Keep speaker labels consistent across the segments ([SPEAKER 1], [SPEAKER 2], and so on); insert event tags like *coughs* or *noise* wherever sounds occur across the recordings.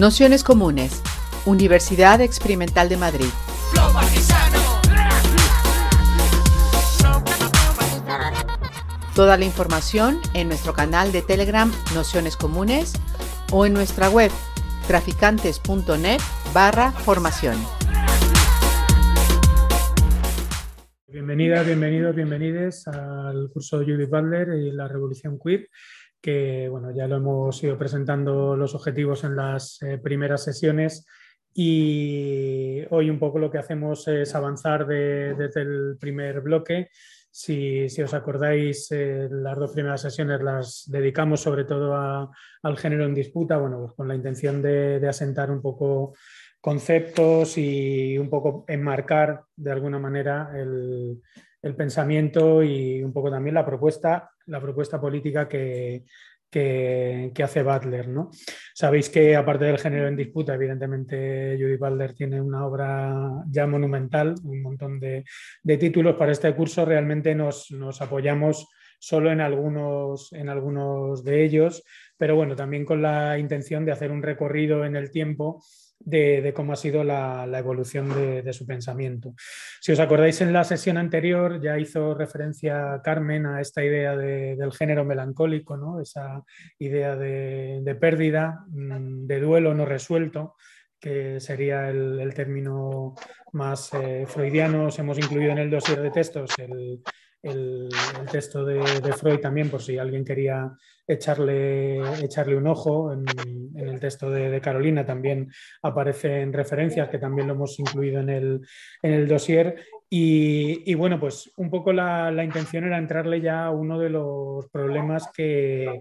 [SPEAKER 1] Nociones Comunes, Universidad Experimental de Madrid. Toda la información en nuestro canal de Telegram Nociones Comunes o en nuestra web traficantes.net barra formación.
[SPEAKER 2] Bienvenidas, bienvenidos, bienvenides al curso Judith Butler y la Revolución Queer que bueno, ya lo hemos ido presentando los objetivos en las eh, primeras sesiones y hoy un poco lo que hacemos es avanzar desde el primer bloque. Si, os acordáis, eh, las dos primeras sesiones las dedicamos sobre todo al género en disputa, bueno, pues con la intención de, asentar un poco conceptos y un poco enmarcar de alguna manera el pensamiento y un poco también la propuesta, la propuesta política que, que, hace Butler. ¿no? Sabéis que aparte del género en disputa, evidentemente Judy Butler tiene una obra ya monumental, un montón de, títulos para este curso. Realmente nos, nos, apoyamos solo en algunos, en algunos de ellos, pero bueno, también con la intención de hacer un recorrido en el tiempo de, cómo ha sido la, evolución de, su pensamiento. Si os acordáis en la sesión anterior ya hizo referencia Carmen a esta idea del género melancólico, ¿no? esa idea de, pérdida, mm, de duelo no resuelto que sería el, término más eh, freudiano. hemos incluido en el dossier de textos el, el, texto de, Freud también, por si alguien quería echarle, echarle un ojo. En, el texto de, Carolina también aparecen referencias que también lo hemos incluido en el, en el dossier. Y, bueno, pues un poco la, intención era entrarle ya a uno de los problemas que,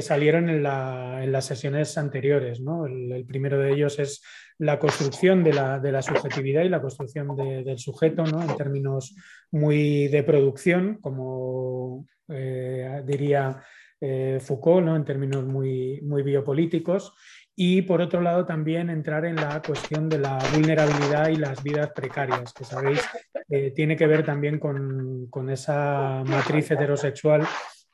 [SPEAKER 2] salieron en, las sesiones anteriores. El, primero de ellos es la construcción de la, subjetividad y la construcción del sujeto en términos muy de producción, como eh, diría eh, Foucault, ¿no? en términos muy, muy biopolíticos. Y por otro lado también entrar en la cuestión de la vulnerabilidad y las vidas precarias, que sabéis, eh, tiene que ver también con, con esa matriz heterosexual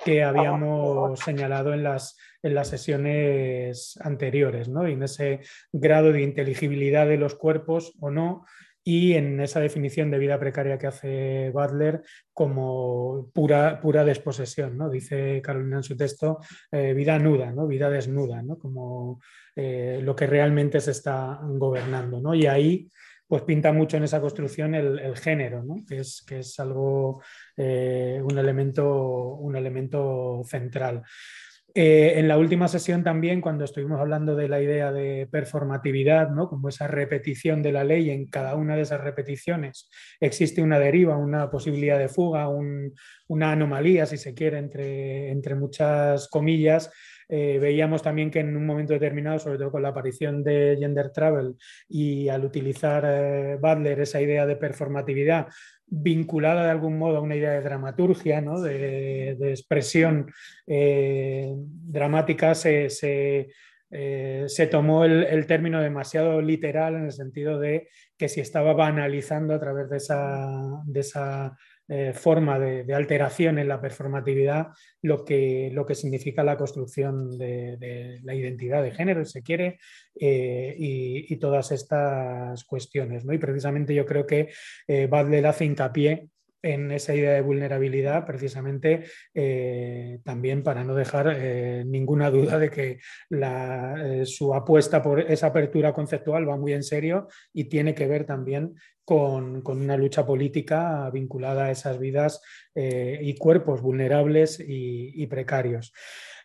[SPEAKER 2] que habíamos señalado en las, en las sesiones anteriores, ¿no? y en ese grado de inteligibilidad de los cuerpos o no, y en esa definición de vida precaria que hace Butler como pura, pura desposesión. ¿no? Dice Carolina en su texto, eh, vida nuda, ¿no? vida desnuda, ¿no? como eh, lo que realmente se está gobernando. ¿no? Y ahí pues pinta mucho en esa construcción el, género, ¿no? que, es, que es algo, eh, un, elemento, un elemento central. Eh, en la última sesión también, cuando estuvimos hablando de la idea de performatividad, ¿no? como esa repetición de la ley, en cada una de esas repeticiones existe una deriva, una posibilidad de fuga, una anomalía, si se quiere, entre, entre muchas comillas, eh, veíamos también que en un momento determinado, sobre todo con la aparición de Gender Travel y al utilizar eh, Butler esa idea de performatividad vinculada de algún modo a una idea de dramaturgia, de, expresión eh, dramática, se, tomó el, término demasiado literal en el sentido de que si estaba banalizando a través de esa eh, forma de, alteración en la performatividad lo que, lo que significa la construcción de, la identidad de género, si se quiere, eh, y, todas estas cuestiones. ¿no? Y precisamente yo creo que eh, hace hincapié en esa idea de vulnerabilidad, precisamente eh, también para no dejar ninguna duda de que su apuesta por esa apertura conceptual va muy en serio y tiene que ver también con, una lucha política vinculada a esas vidas eh, y cuerpos vulnerables y, precarios.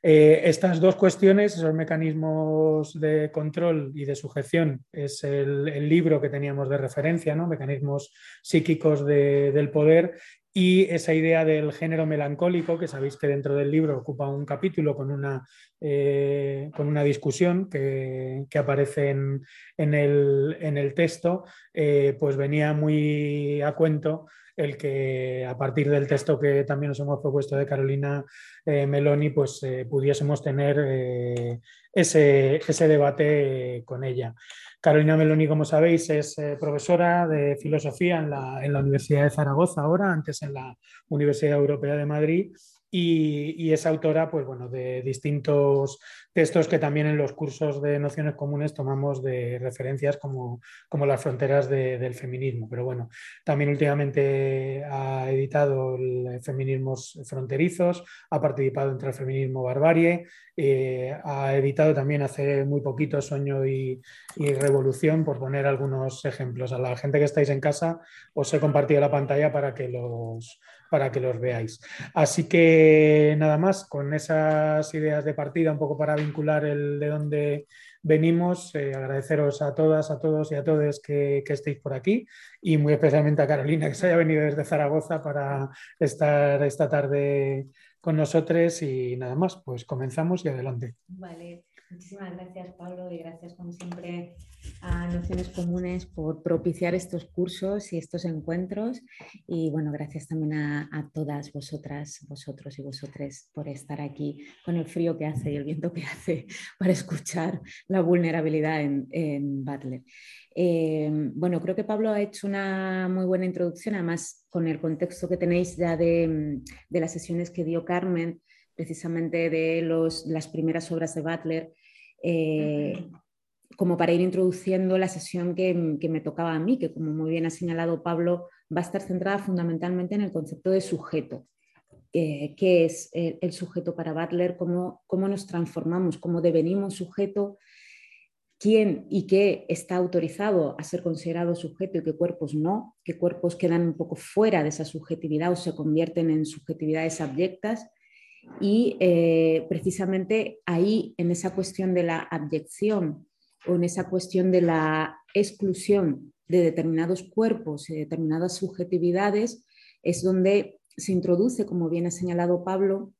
[SPEAKER 2] Eh, estas dos cuestiones, esos mecanismos de control y de sujeción, es el, libro que teníamos de referencia, ¿no? mecanismos psíquicos del poder, y esa idea del género melancólico, que sabéis que dentro del libro ocupa un capítulo con una, eh, con una discusión que, aparece en, el, texto, eh, pues venía muy a cuento el que a partir del texto que también nos hemos propuesto de Carolina eh, Meloni, pues pudiésemos tener ese, ese, debate con ella. Carolina Meloni, como sabéis, es eh, profesora de filosofía en la, Universidad de Zaragoza ahora, antes en la Universidad Europea de Madrid, y, es autora pues, bueno, de distintos textos que también en los cursos de nociones comunes tomamos de referencias como, como las fronteras del feminismo. Pero bueno, también últimamente ha editado Feminismos Fronterizos, ha participado entre el barbarie, eh, ha editado también hace muy poquito Sueño y, y, Revolución, por poner algunos ejemplos. A la gente que estáis en casa os he compartido la pantalla para que los para que los veáis. Así que nada más, con esas ideas de partida, un poco para vincular el de dónde venimos, eh, agradeceros a todas, a todos y a todos que, que, estéis por aquí y muy especialmente a Carolina que se haya venido desde Zaragoza para estar esta tarde con nosotros y nada más, pues comenzamos y adelante.
[SPEAKER 3] Vale. Muchísimas gracias, Pablo, y gracias, como siempre, a Nociones Comunes por propiciar estos cursos y estos encuentros. Y bueno, gracias también a, todas vosotras, vosotros y vosotres por estar aquí con el frío que hace y el viento que hace *laughs* para escuchar la vulnerabilidad en, en Butler. Eh, bueno, creo que Pablo ha hecho una muy buena introducción, además con el contexto que tenéis ya de, de las sesiones que dio Carmen precisamente de las primeras obras de Butler, eh, como para ir introduciendo la sesión que, me tocaba a mí, que como muy bien ha señalado Pablo, va a estar centrada fundamentalmente en el concepto de sujeto. Eh, ¿Qué es el, sujeto para Butler? Cómo, ¿Cómo nos transformamos? ¿Cómo devenimos sujeto? quién y qué está autorizado a ser considerado sujeto y qué cuerpos no, qué cuerpos quedan un poco fuera de esa subjetividad o se convierten en subjetividades abyectas y eh, precisamente ahí, en esa cuestión de la abyección o en esa cuestión de la exclusión de determinados cuerpos y determinadas subjetividades, es donde se introduce, como bien ha señalado Pablo,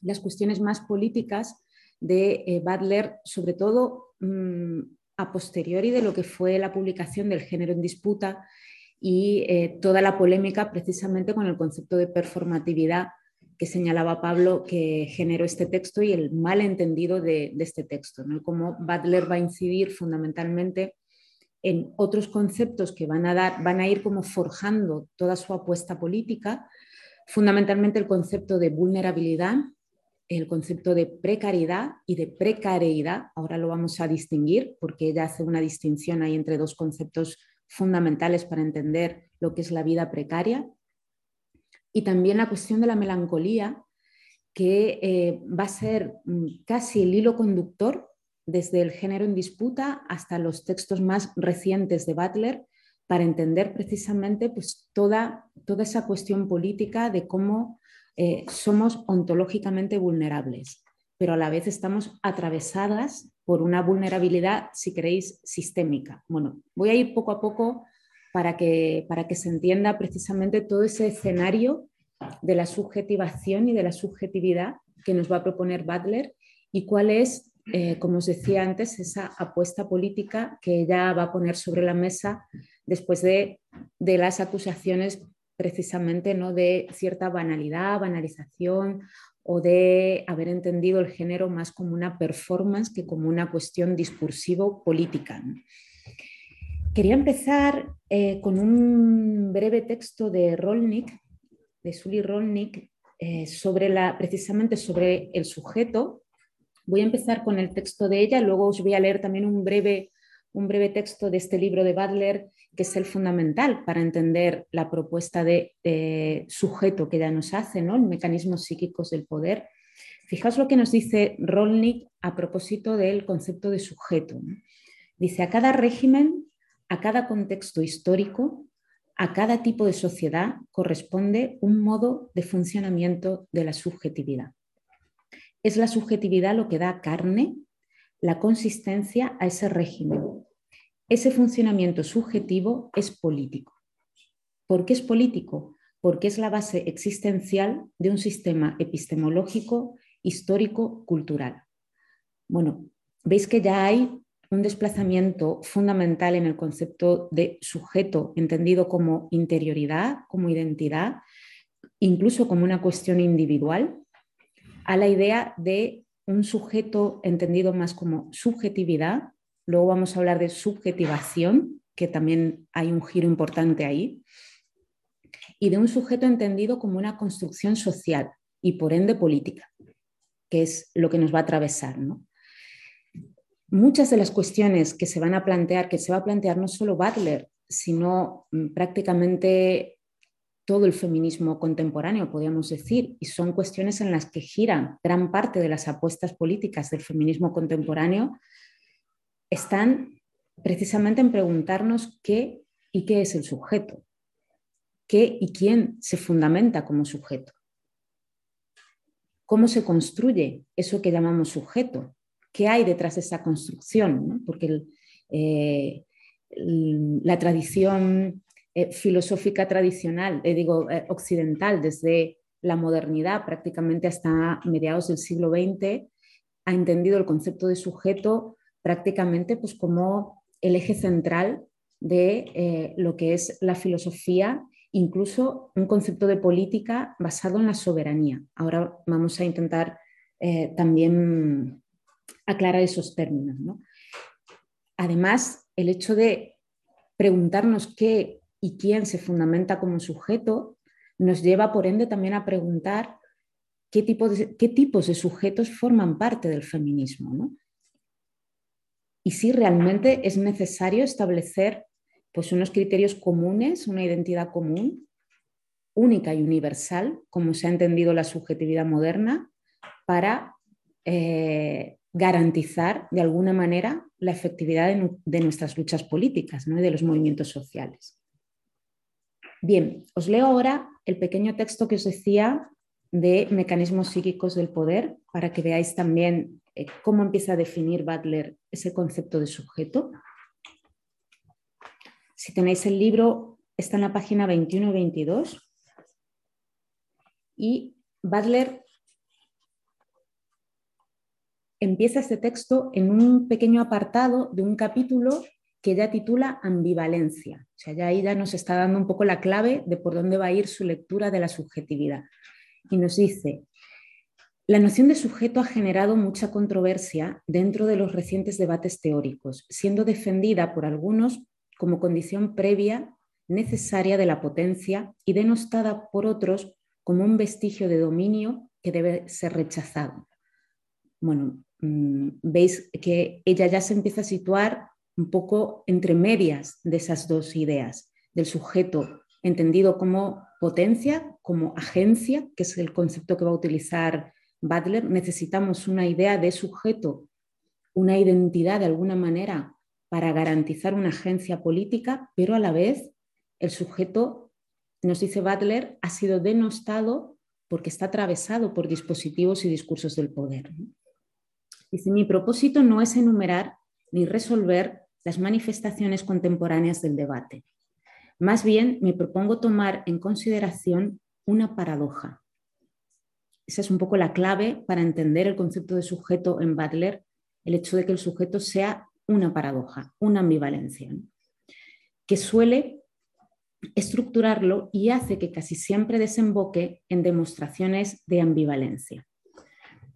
[SPEAKER 3] las cuestiones más políticas de eh, Butler, sobre todo mm, a posteriori de lo que fue la publicación del género en disputa y eh, toda la polémica precisamente con el concepto de performatividad que señalaba Pablo que generó este texto y el malentendido de, de este texto, ¿no? cómo Butler va a incidir fundamentalmente en otros conceptos que van a, dar, van a ir como forjando toda su apuesta política, fundamentalmente el concepto de vulnerabilidad, el concepto de precariedad y de precariedad. Ahora lo vamos a distinguir porque ella hace una distinción ahí entre dos conceptos fundamentales para entender lo que es la vida precaria y también la cuestión de la melancolía, que eh, va a ser mm, casi el hilo conductor desde el género en disputa hasta los textos más recientes de Butler, para entender precisamente pues, toda, toda esa cuestión política de cómo eh, somos ontológicamente vulnerables, pero a la vez estamos atravesadas por una vulnerabilidad, si queréis, sistémica. Bueno, voy a ir poco a poco para que, para que se entienda precisamente todo ese escenario de la subjetivación y de la subjetividad que nos va a proponer Butler y cuál es, eh, como os decía antes, esa apuesta política que ella va a poner sobre la mesa después de, de las acusaciones precisamente ¿no? de cierta banalidad, banalización o de haber entendido el género más como una performance que como una cuestión discursivo-política. Quería empezar eh, con un breve texto de Rolnik, de Sully Rolnik, eh, precisamente sobre el sujeto. Voy a empezar con el texto de ella, luego os voy a leer también un breve, un breve texto de este libro de Butler, que es el fundamental para entender la propuesta de sujeto que ella nos hace, ¿no? mecanismos psíquicos del poder. Fijaos lo que nos dice Rolnik a propósito del concepto de sujeto. Dice, a cada régimen a cada contexto histórico, a cada tipo de sociedad corresponde un modo de funcionamiento de la subjetividad. Es la subjetividad lo que da carne, la consistencia a ese régimen. Ese funcionamiento subjetivo es político. ¿Por qué es político? Porque es la base existencial de un sistema epistemológico, histórico, cultural. Bueno, veis que ya hay un desplazamiento fundamental en el concepto de sujeto, entendido como interioridad, como identidad, incluso como una cuestión individual, a la idea de un sujeto entendido más como subjetividad. Luego vamos a hablar de subjetivación, que también hay un giro importante ahí, y de un sujeto entendido como una construcción social, y por ende política, que es lo que nos va a atravesar. Muchas de las cuestiones que se van a plantear, que se va a plantear no solo Butler, sino mm, prácticamente todo el feminismo contemporáneo, podríamos decir, y son cuestiones en las que giran gran parte de las apuestas políticas del feminismo contemporáneo, están precisamente en preguntarnos qué y qué es el sujeto, qué y quién se fundamenta como sujeto, cómo se construye eso que llamamos sujeto, qué hay detrás de esa construcción, porque eh, la tradición eh, filosófica tradicional, eh, digo, occidental, desde la modernidad prácticamente hasta mediados del siglo XX, ha entendido el concepto de sujeto prácticamente pues, como el eje central de lo que es la filosofía incluso un concepto de política basado en la soberanía. Ahora vamos a intentar también aclarar esos términos. Además, el hecho de preguntarnos qué y quién se fundamenta como sujeto nos lleva, por ende, también a preguntar qué, qué tipos de sujetos forman parte del feminismo. Y si realmente es necesario establecer pues unos criterios comunes, una identidad común, única y universal, como se ha entendido la subjetividad moderna, para eh, garantizar de alguna manera la efectividad de, nuestras luchas políticas y de los movimientos sociales. Bien, os leo ahora el pequeño texto que os decía de mecanismos psíquicos del poder para que veáis también eh, cómo empieza a definir Butler ese concepto de sujeto. Si tenéis el libro, está en la página 21 y 22. Y Butler empieza este texto en un pequeño apartado de un capítulo que ya titula ambivalencia. O sea, ya ahí ya nos está dando un poco la clave de por dónde va a ir su lectura de la subjetividad. Y nos dice, la noción de sujeto ha generado mucha controversia dentro de los recientes debates teóricos, siendo defendida por algunos como condición previa necesaria de la potencia y denostada por otros como un vestigio de dominio que debe ser rechazado. Bueno, veis que ella ya se empieza a situar un poco entre medias de esas dos ideas, del sujeto entendido como potencia, como agencia, que es el concepto que va a utilizar Butler. Necesitamos una idea de sujeto, una identidad de alguna manera para garantizar una agencia política, pero a la vez el sujeto, nos dice Butler, ha sido denostado porque está atravesado por dispositivos y discursos del poder. Dice, mi propósito no es enumerar ni resolver las manifestaciones contemporáneas del debate. Más bien, me propongo tomar en consideración una paradoja. Esa es un poco la clave para entender el concepto de sujeto en Butler, el hecho de que el sujeto sea una paradoja, una ambivalencia, que suele estructurarlo y hace que casi siempre desemboque en demostraciones de ambivalencia.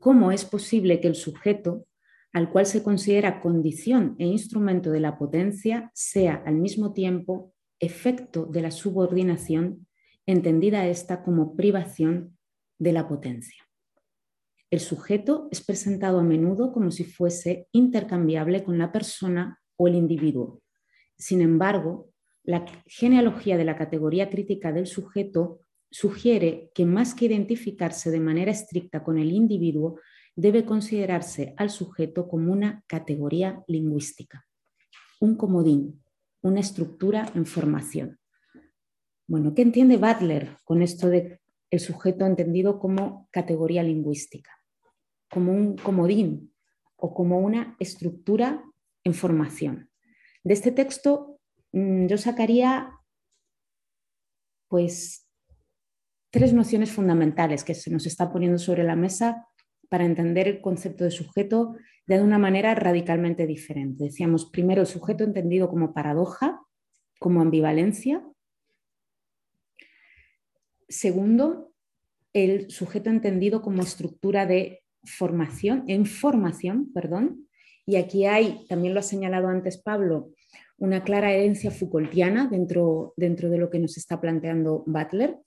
[SPEAKER 3] ¿Cómo es posible que el sujeto, al cual se considera condición e instrumento de la potencia, sea al mismo tiempo efecto de la subordinación, entendida esta como privación de la potencia? El sujeto es presentado a menudo como si fuese intercambiable con la persona o el individuo. Sin embargo, la genealogía de la categoría crítica del sujeto sugiere que más que identificarse de manera estricta con el individuo, debe considerarse al sujeto como una categoría lingüística, un comodín, una estructura en formación. Bueno, ¿qué entiende Butler con esto de el sujeto entendido como categoría lingüística? como un comodín o como una estructura en formación. De este texto mm, yo sacaría pues tres nociones fundamentales que se nos está poniendo sobre la mesa para entender el concepto de sujeto de una manera radicalmente diferente. Decíamos primero el sujeto entendido como paradoja, como ambivalencia. Segundo, el sujeto entendido como estructura de formación, en formación, perdón, y aquí hay, también lo ha señalado antes Pablo, una clara herencia Foucaultiana dentro, dentro de lo que nos está planteando Butler,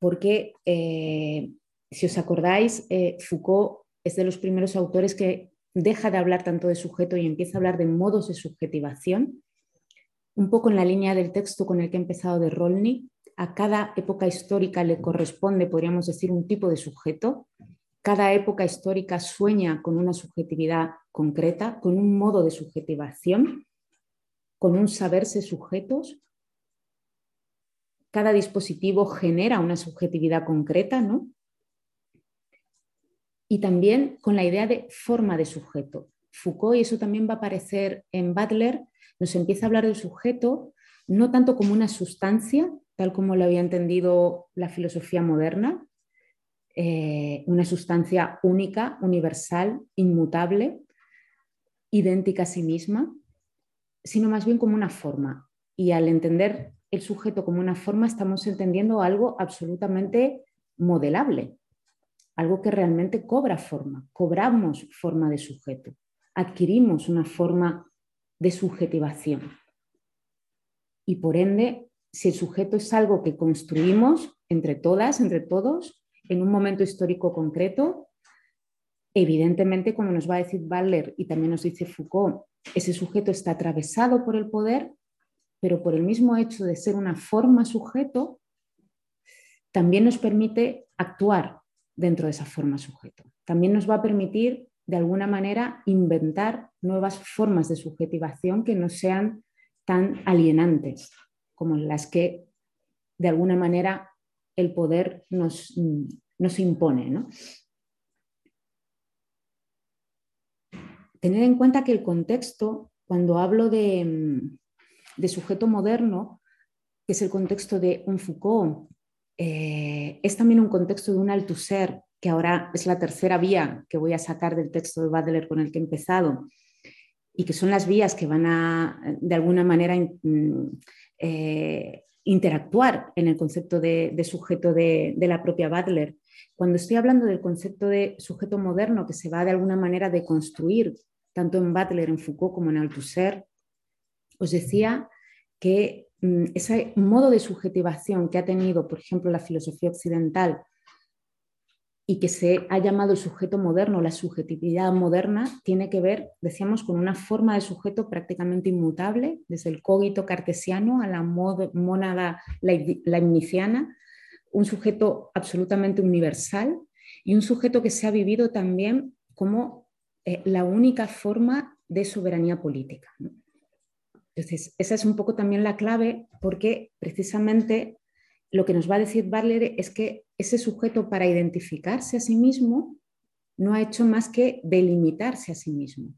[SPEAKER 3] porque eh, Si os acordáis, eh, Foucault es de los primeros autores que deja de hablar tanto de sujeto y empieza a hablar de modos de subjetivación, un poco en la línea del texto con el que he empezado de Rolny. A cada época histórica le corresponde, podríamos decir, un tipo de sujeto. Cada época histórica sueña con una subjetividad concreta, con un modo de subjetivación, con un saberse sujetos. Cada dispositivo genera una subjetividad concreta, ¿no? y también con la idea de forma de sujeto. Foucault, y eso también va a aparecer en Butler, nos empieza a hablar del sujeto no tanto como una sustancia, tal como lo había entendido la filosofía moderna, eh, una sustancia única, universal, inmutable, idéntica a sí misma, sino más bien como una forma. Y al entender el sujeto como una forma, estamos entendiendo algo absolutamente modelable, algo que realmente cobra forma, cobramos forma de sujeto, adquirimos una forma de subjetivación. Y por ende, si el sujeto es algo que construimos entre todas, entre todos, en un momento histórico concreto, evidentemente, como nos va a decir Butler y también nos dice Foucault, ese sujeto está atravesado por el poder, pero por el mismo hecho de ser una forma sujeto, también nos permite actuar dentro de esa forma sujeto. También nos va a permitir, de alguna manera, inventar nuevas formas de subjetivación que no sean tan alienantes como las que, de alguna manera, el poder nos, nos impone. ¿no? Tener en cuenta que el contexto, cuando hablo de, de sujeto moderno, que es el contexto de un Foucault, eh, es también un contexto de un Althusser, que ahora es la tercera vía que voy a sacar del texto de Butler con el que he empezado, y que son las vías que van a, de alguna manera, mm, eh, interactuar en el concepto de, sujeto de, la propia Butler. Cuando estoy hablando del concepto de sujeto moderno que se va de alguna manera de construir, tanto en Butler, en Foucault como en Althusser, os decía que Mm, ese modo de subjetivación que ha tenido, por ejemplo, la filosofía occidental y que se ha llamado el sujeto moderno, la subjetividad moderna, tiene que ver, decíamos, con una forma de sujeto prácticamente inmutable, desde el cogito cartesiano a la mónada leibniziana, un sujeto absolutamente universal y un sujeto que se ha vivido también como eh, la única forma de soberanía política. Entonces, esa es un poco también la clave porque precisamente lo que nos va a decir Butler es que ese sujeto para identificarse a sí mismo no ha hecho más que delimitarse a sí mismo,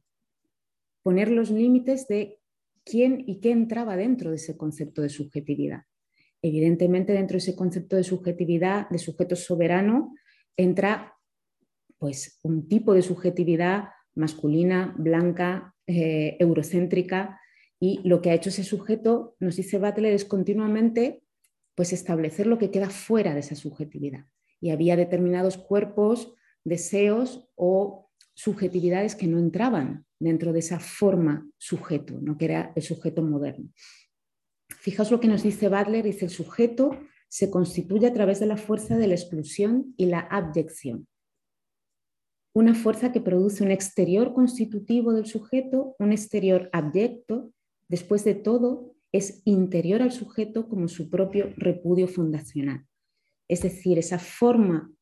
[SPEAKER 3] poner los límites de quién y qué entraba dentro de ese concepto de subjetividad. Evidentemente, dentro de ese concepto de subjetividad, de sujeto soberano, entra pues un tipo de subjetividad masculina, blanca, eh, eurocéntrica, y lo que ha hecho ese sujeto, nos dice Butler, es continuamente pues, establecer lo que queda fuera de esa subjetividad. Y había determinados cuerpos, deseos o subjetividades que no entraban dentro de esa forma sujeto, ¿no? que era el sujeto moderno. Fijaos lo que nos dice Butler, dice el sujeto se constituye a través de la fuerza de la exclusión y la abyección. Una fuerza que produce un exterior constitutivo del sujeto, un exterior abyecto, después de todo, es interior al sujeto como su propio repudio fundacional. Es decir, esa forma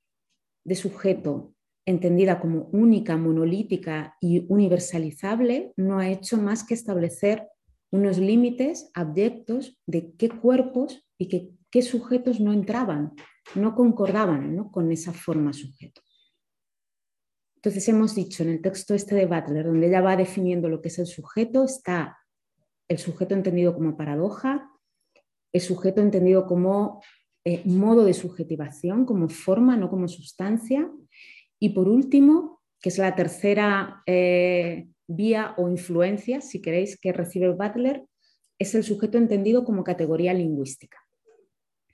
[SPEAKER 3] de sujeto entendida como única, monolítica y universalizable, no ha hecho más que establecer unos límites abyectos de qué cuerpos y qué, sujetos no entraban, no concordaban con esa forma sujeto. Entonces hemos dicho en el texto este de Butler, donde ella va definiendo lo que es el sujeto, está el sujeto entendido como paradoja, el sujeto entendido como eh, modo de subjetivación, como forma, no como sustancia. Y por último, que es la tercera eh, vía o influencia, si queréis, que recibe Butler, es el sujeto entendido como categoría lingüística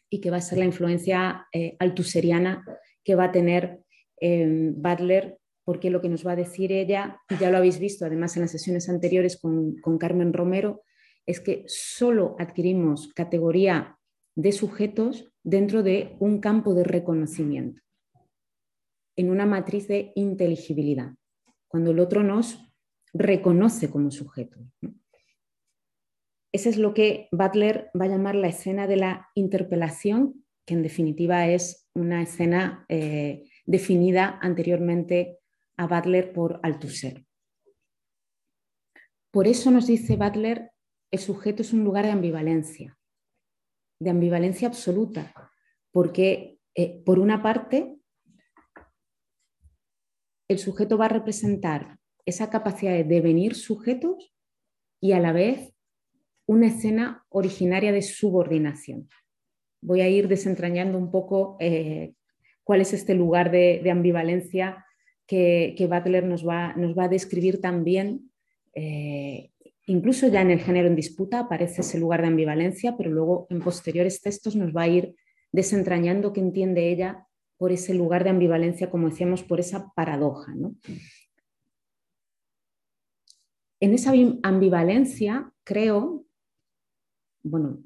[SPEAKER 3] y que va a ser la influencia eh, altuseriana que va a tener Butler porque lo que nos va a decir ella, ya lo habéis visto además en las sesiones anteriores con, Carmen Romero, es que solo adquirimos categoría de sujetos dentro de un campo de reconocimiento. en una matriz de inteligibilidad, cuando el otro nos reconoce como sujeto. Ese es lo que Butler va a llamar la escena de la interpelación, que en definitiva es una escena eh, definida anteriormente a Butler por Althusser. Por eso nos dice Butler, el sujeto es un lugar de ambivalencia, de ambivalencia absoluta, porque eh, por una parte el sujeto va a representar esa capacidad de devenir sujetos y a la vez una escena originaria de subordinación. Voy a ir desentrañando un poco eh, cuál es este lugar de, ambivalencia que, Butler nos va, nos va, a describir también. Eh, incluso ya en el género en disputa aparece ese lugar de ambivalencia, pero luego en posteriores textos nos va a ir desentrañando qué entiende ella por ese lugar de ambivalencia, como decíamos, por esa paradoja. En esa ambivalencia creo, bueno,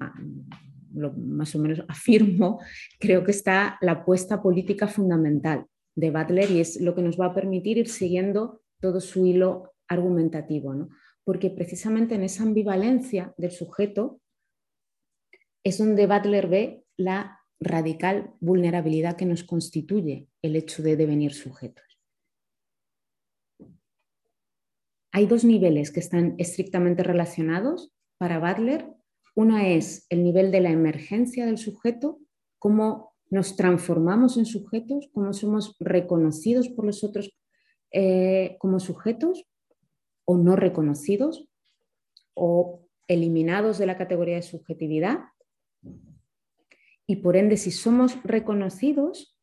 [SPEAKER 3] más o menos *laughs* afirmo, creo que está la apuesta política fundamental de Butler y es lo que nos va a permitir ir siguiendo todo su hilo argumentativo, porque precisamente en esa ambivalencia del sujeto es donde Butler ve la radical vulnerabilidad que nos constituye el hecho de devenir sujetos. Hay dos niveles que están estrictamente relacionados para Butler uno es el nivel de la emergencia del sujeto, cómo nos transformamos en sujetos, cómo somos reconocidos por los otros eh, como sujetos o no reconocidos o eliminados de la categoría de subjetividad. Y por ende, si somos reconocidos,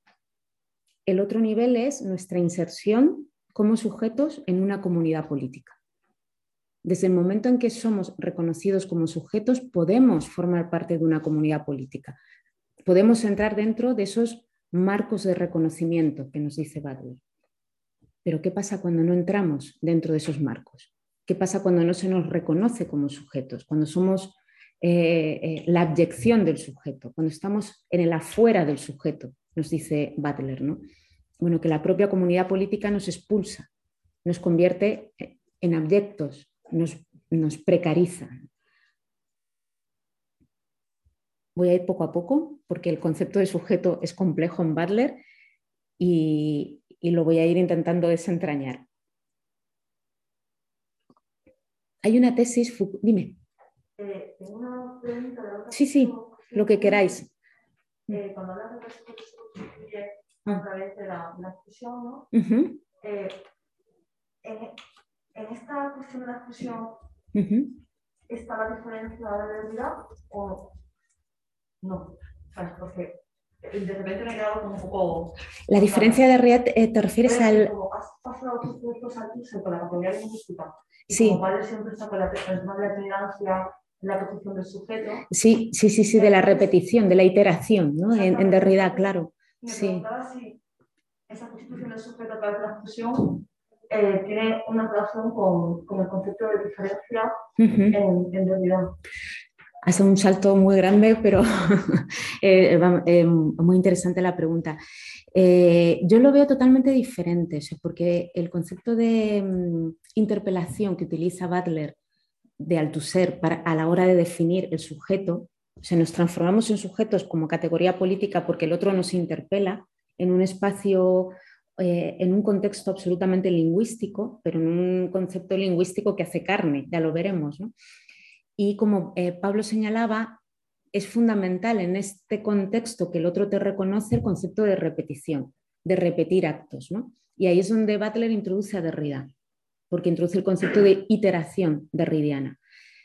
[SPEAKER 3] el otro nivel es nuestra inserción como sujetos en una comunidad política. Desde el momento en que somos reconocidos como sujetos, podemos formar parte de una comunidad política. Podemos entrar dentro de esos marcos de reconocimiento que nos dice Butler. Pero ¿qué pasa cuando no entramos dentro de esos marcos? ¿Qué pasa cuando no se nos reconoce como sujetos? Cuando somos eh, eh, la abyección del sujeto, cuando estamos en el afuera del sujeto, nos dice Butler. ¿no? Bueno, que la propia comunidad política nos expulsa, nos convierte en abyectos, nos, nos precarizan. Voy a ir poco a poco porque el concepto de sujeto es complejo en Butler y, lo voy a ir intentando desentrañar. Hay una tesis, dime.
[SPEAKER 4] Eh, una pregunta,
[SPEAKER 3] sí, sí, lo que queráis.
[SPEAKER 4] Eh, cuando hablas de que a ah. través de la, la expresión, ¿no? eh, en, en esta cuestión de la fusión, ¿está la diferencia de realidad o no? Porque de repente me he quedado como un poco...
[SPEAKER 3] La diferencia de realidad eh, te refieres al...
[SPEAKER 4] Has pasado tus puntos al piso con la categoría lingüística.
[SPEAKER 3] Sí.
[SPEAKER 4] Como padre siempre está con la, con la tolerancia la posición del sujeto.
[SPEAKER 3] Sí, sí, sí, sí, de la repetición, de la iteración, ¿no? En, en Derrida, claro.
[SPEAKER 4] Me
[SPEAKER 3] sí.
[SPEAKER 4] si esa constitución del sujeto a través de la fusión eh, tiene una relación con, con, el concepto de diferencia en, en, realidad.
[SPEAKER 3] Hace un salto muy grande, pero *laughs* eh, eh, muy interesante la pregunta. yo lo veo totalmente diferente, porque el concepto de mm, interpelación que utiliza Butler de Althusser para, a la hora de definir el sujeto, o sea, nos transformamos en sujetos como categoría política porque el otro nos interpela en un espacio eh, en un contexto absolutamente lingüístico, pero en un concepto lingüístico que hace carne, ya lo veremos. Y como eh, Pablo señalaba, es fundamental en este contexto que el otro te reconoce el concepto de repetición, de repetir actos. Y ahí es donde Butler introduce a Derrida, porque introduce el concepto de iteración derridiana.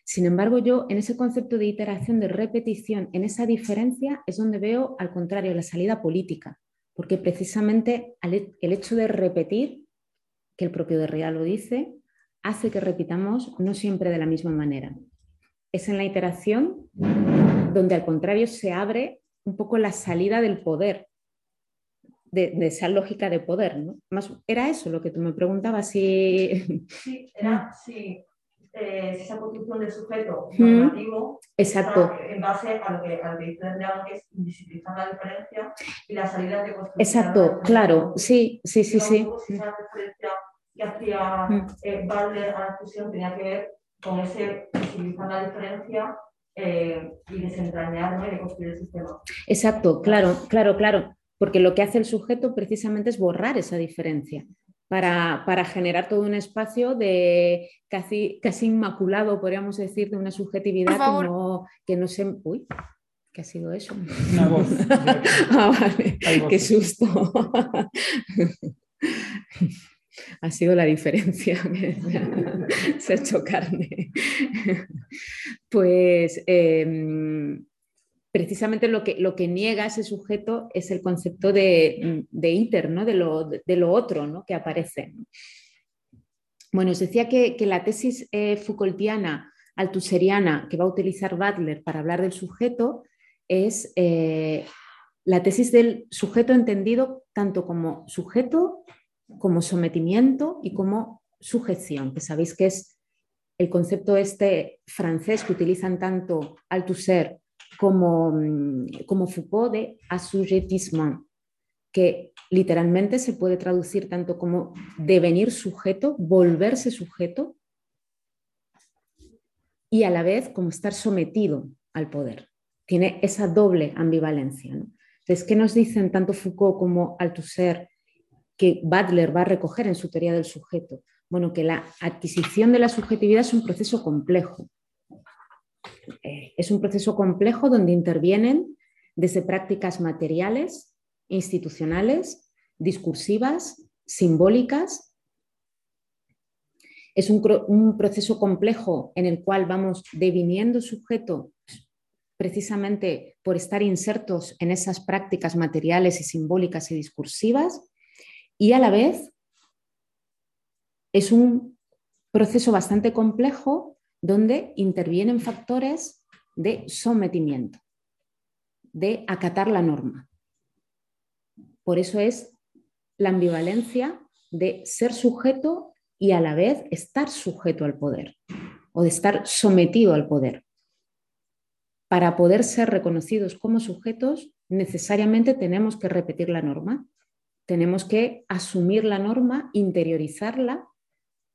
[SPEAKER 3] Sin embargo, yo en ese concepto de iteración, de repetición, en esa diferencia es donde veo, al contrario, la salida política, porque precisamente el hecho de repetir, que el propio Derrida lo dice, hace que repitamos no siempre de la misma manera. Es en la iteración donde al contrario se abre un poco la salida del poder, de, esa lógica de poder. ¿no? Más, era eso lo que tú me preguntabas.
[SPEAKER 4] Si... Sí, era, sí. eh, esa construcción del sujeto normativo
[SPEAKER 3] Exacto.
[SPEAKER 4] en base a lo que, a lo que que es visibilizar la diferencia y la salida de construcción.
[SPEAKER 3] Exacto, claro, sí, sí, sí, sí.
[SPEAKER 4] Si esa referencia que hacía mm. eh, a la tenía que ver con ese visibilizar la diferencia eh, y desentrañar ¿no? y construir el sistema.
[SPEAKER 3] Exacto, claro, claro, claro, porque lo que hace el sujeto precisamente es borrar esa diferencia para, generar todo un espacio de casi, casi inmaculado, podríamos decir, de una subjetividad que no, que no se... Uy, ¿qué ha sido eso?
[SPEAKER 2] Una voz. *laughs*
[SPEAKER 3] ah, vale, qué susto. *laughs* ha sido la diferencia, *laughs* se ha hecho carne. Pues em, precisamente lo que, lo que niega ese sujeto es el concepto de, de ¿no? de, lo, de, lo, otro ¿no? que aparece. Bueno, os decía que, la tesis eh, Foucaultiana altuseriana que va a utilizar Butler para hablar del sujeto es eh, la tesis del sujeto entendido tanto como sujeto, como sometimiento y como sujeción, que sabéis que es el concepto este francés que utilizan tanto Althusser como, mm, como Foucault de assujettissement, que literalmente se puede traducir tanto como devenir sujeto, volverse sujeto, y a la vez como estar sometido al poder. Tiene esa doble ambivalencia. Entonces, ¿qué nos dicen tanto Foucault como Althusser que Butler va a recoger en su teoría del sujeto? Bueno, que la adquisición de la subjetividad es un proceso complejo, eh, es un proceso complejo donde intervienen desde prácticas materiales, institucionales, discursivas, simbólicas. Es un, proceso complejo en el cual vamos deviniendo sujeto precisamente por estar insertos en esas prácticas materiales y simbólicas y discursivas y a la vez es un proceso bastante complejo donde intervienen factores de sometimiento, de acatar la norma. Por eso es la ambivalencia de ser sujeto y a la vez estar sujeto al poder o de estar sometido al poder. Para poder ser reconocidos como sujetos, necesariamente tenemos que repetir la norma, tenemos que asumir la norma, interiorizarla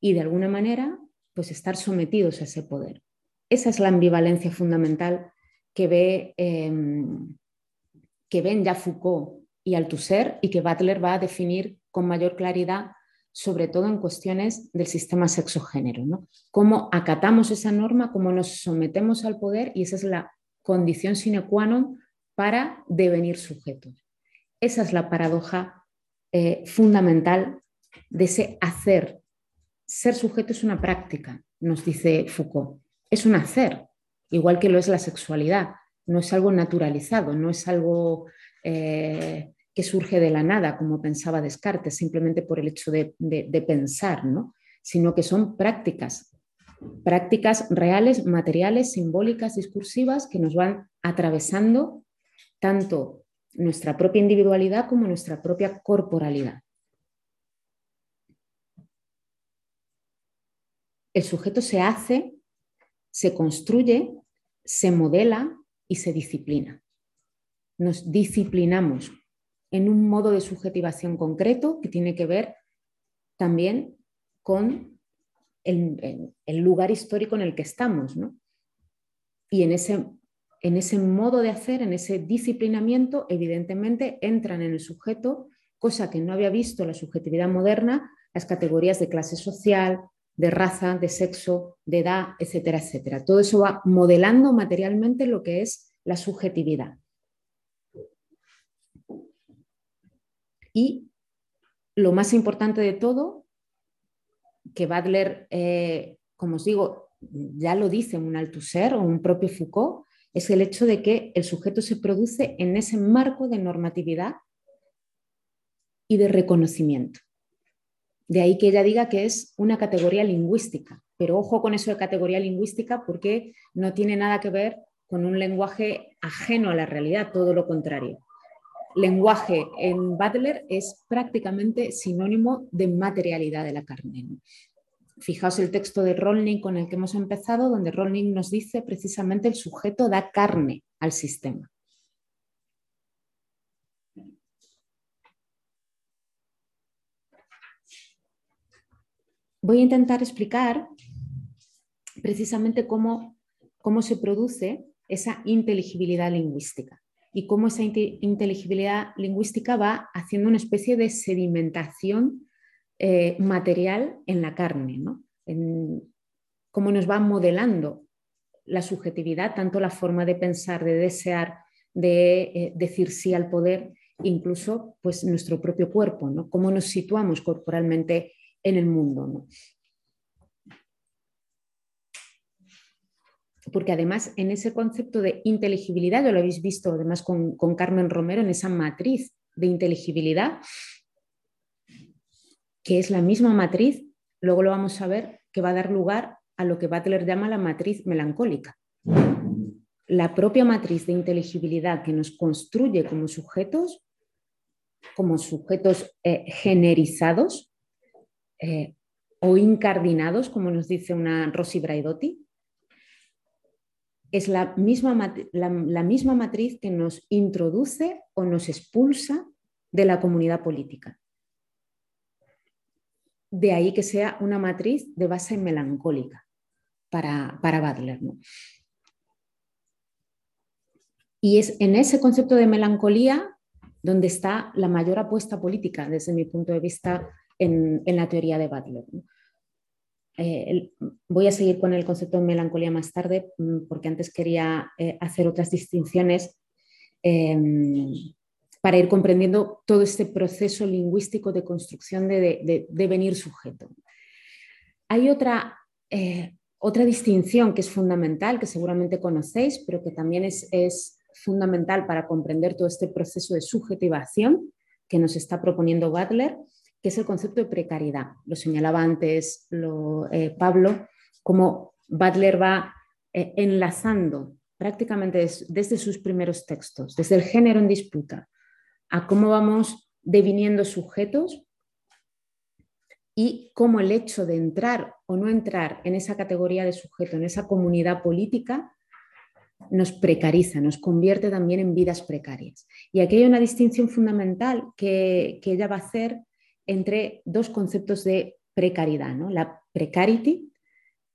[SPEAKER 3] y de alguna manera pues estar sometidos a ese poder. Esa es la ambivalencia fundamental que, ve, em, que ven ya Foucault y Althusser y que Butler va a definir con mayor claridad, sobre todo en cuestiones del sistema sexo-género. ¿no? Cómo acatamos esa norma, cómo nos sometemos al poder y esa es la condición sine qua non para devenir sujetos. Esa es la paradoja eh, fundamental de ese hacer ser sujeto es una práctica, nos dice Foucault. Es un hacer, igual que lo es la sexualidad. No es algo naturalizado, no es algo eh, que surge de la nada, como pensaba Descartes, simplemente por el hecho de, pensar, ¿no? sino que son prácticas, prácticas reales, materiales, simbólicas, discursivas, que nos van atravesando tanto nuestra propia individualidad como nuestra propia corporalidad. el sujeto se hace, se construye, se modela y se disciplina. Nos disciplinamos en un modo de subjetivación concreto que tiene que ver también con el, lugar histórico en el que estamos. Y en ese, en ese modo de hacer, en ese disciplinamiento, evidentemente entran en el sujeto, cosa que no había visto la subjetividad moderna, las categorías de clase social, de raza, de sexo, de edad, etcétera, etcétera. Todo eso va modelando materialmente lo que es la subjetividad. Y lo más importante de todo, que Butler, eh, como os digo, ya lo dice un Althusser o un propio Foucault, es el hecho de que el sujeto se produce en ese marco de normatividad y de reconocimiento. De ahí que ella diga que es una categoría lingüística, pero ojo con eso de categoría lingüística porque no tiene nada que ver con un lenguaje ajeno a la realidad, todo lo contrario. Lenguaje en Butler es prácticamente sinónimo de materialidad de la carne. Fijaos el texto de Rolling con el que hemos empezado, donde Rolling nos dice precisamente el sujeto da carne al sistema. Voy a intentar explicar precisamente cómo, cómo se produce esa inteligibilidad lingüística y cómo esa inteligibilidad lingüística va haciendo una especie de sedimentación eh, material en la carne, ¿no? cómo nos va modelando la subjetividad, tanto la forma de pensar, de desear, de eh, decir sí al poder, incluso pues nuestro propio cuerpo, ¿no? cómo nos situamos corporalmente en el mundo. ¿no? porque además en ese concepto de inteligibilidad, ya lo habéis visto además con, Carmen Romero, en esa matriz de inteligibilidad, que es la misma matriz, luego lo vamos a ver, que va a dar lugar a lo que Butler llama la matriz melancólica. La propia matriz de inteligibilidad que nos construye como sujetos, como sujetos eh, generizados eh, o incardinados, como nos dice una Rosy Braidotti, es la misma, la, misma matriz que nos introduce o nos expulsa de la comunidad política. De ahí que sea una matriz de base melancólica para, para Butler. Y es en ese concepto de melancolía donde está la mayor apuesta política, desde mi punto de vista, en, la teoría de Butler. Eh, voy a seguir con el concepto de melancolía más tarde, mm, porque antes quería eh, hacer otras distinciones em, para ir comprendiendo todo este proceso lingüístico de construcción de, devenir sujeto. Hay otra, eh, otra distinción que es fundamental, que seguramente conocéis, pero que también es, es fundamental para comprender todo este proceso de subjetivación que nos está proponiendo Butler, que es el concepto de precariedad. Lo señalaba antes eh, Pablo, como Butler va eh, enlazando prácticamente desde sus primeros textos, desde el género en disputa, a cómo vamos deviniendo sujetos y cómo el hecho de entrar o no entrar en esa categoría de sujeto, en esa comunidad política, nos precariza, nos convierte también en vidas precarias. Y aquí hay una distinción fundamental que, que ella va a hacer entre dos conceptos de precariedad, ¿no? la precarity,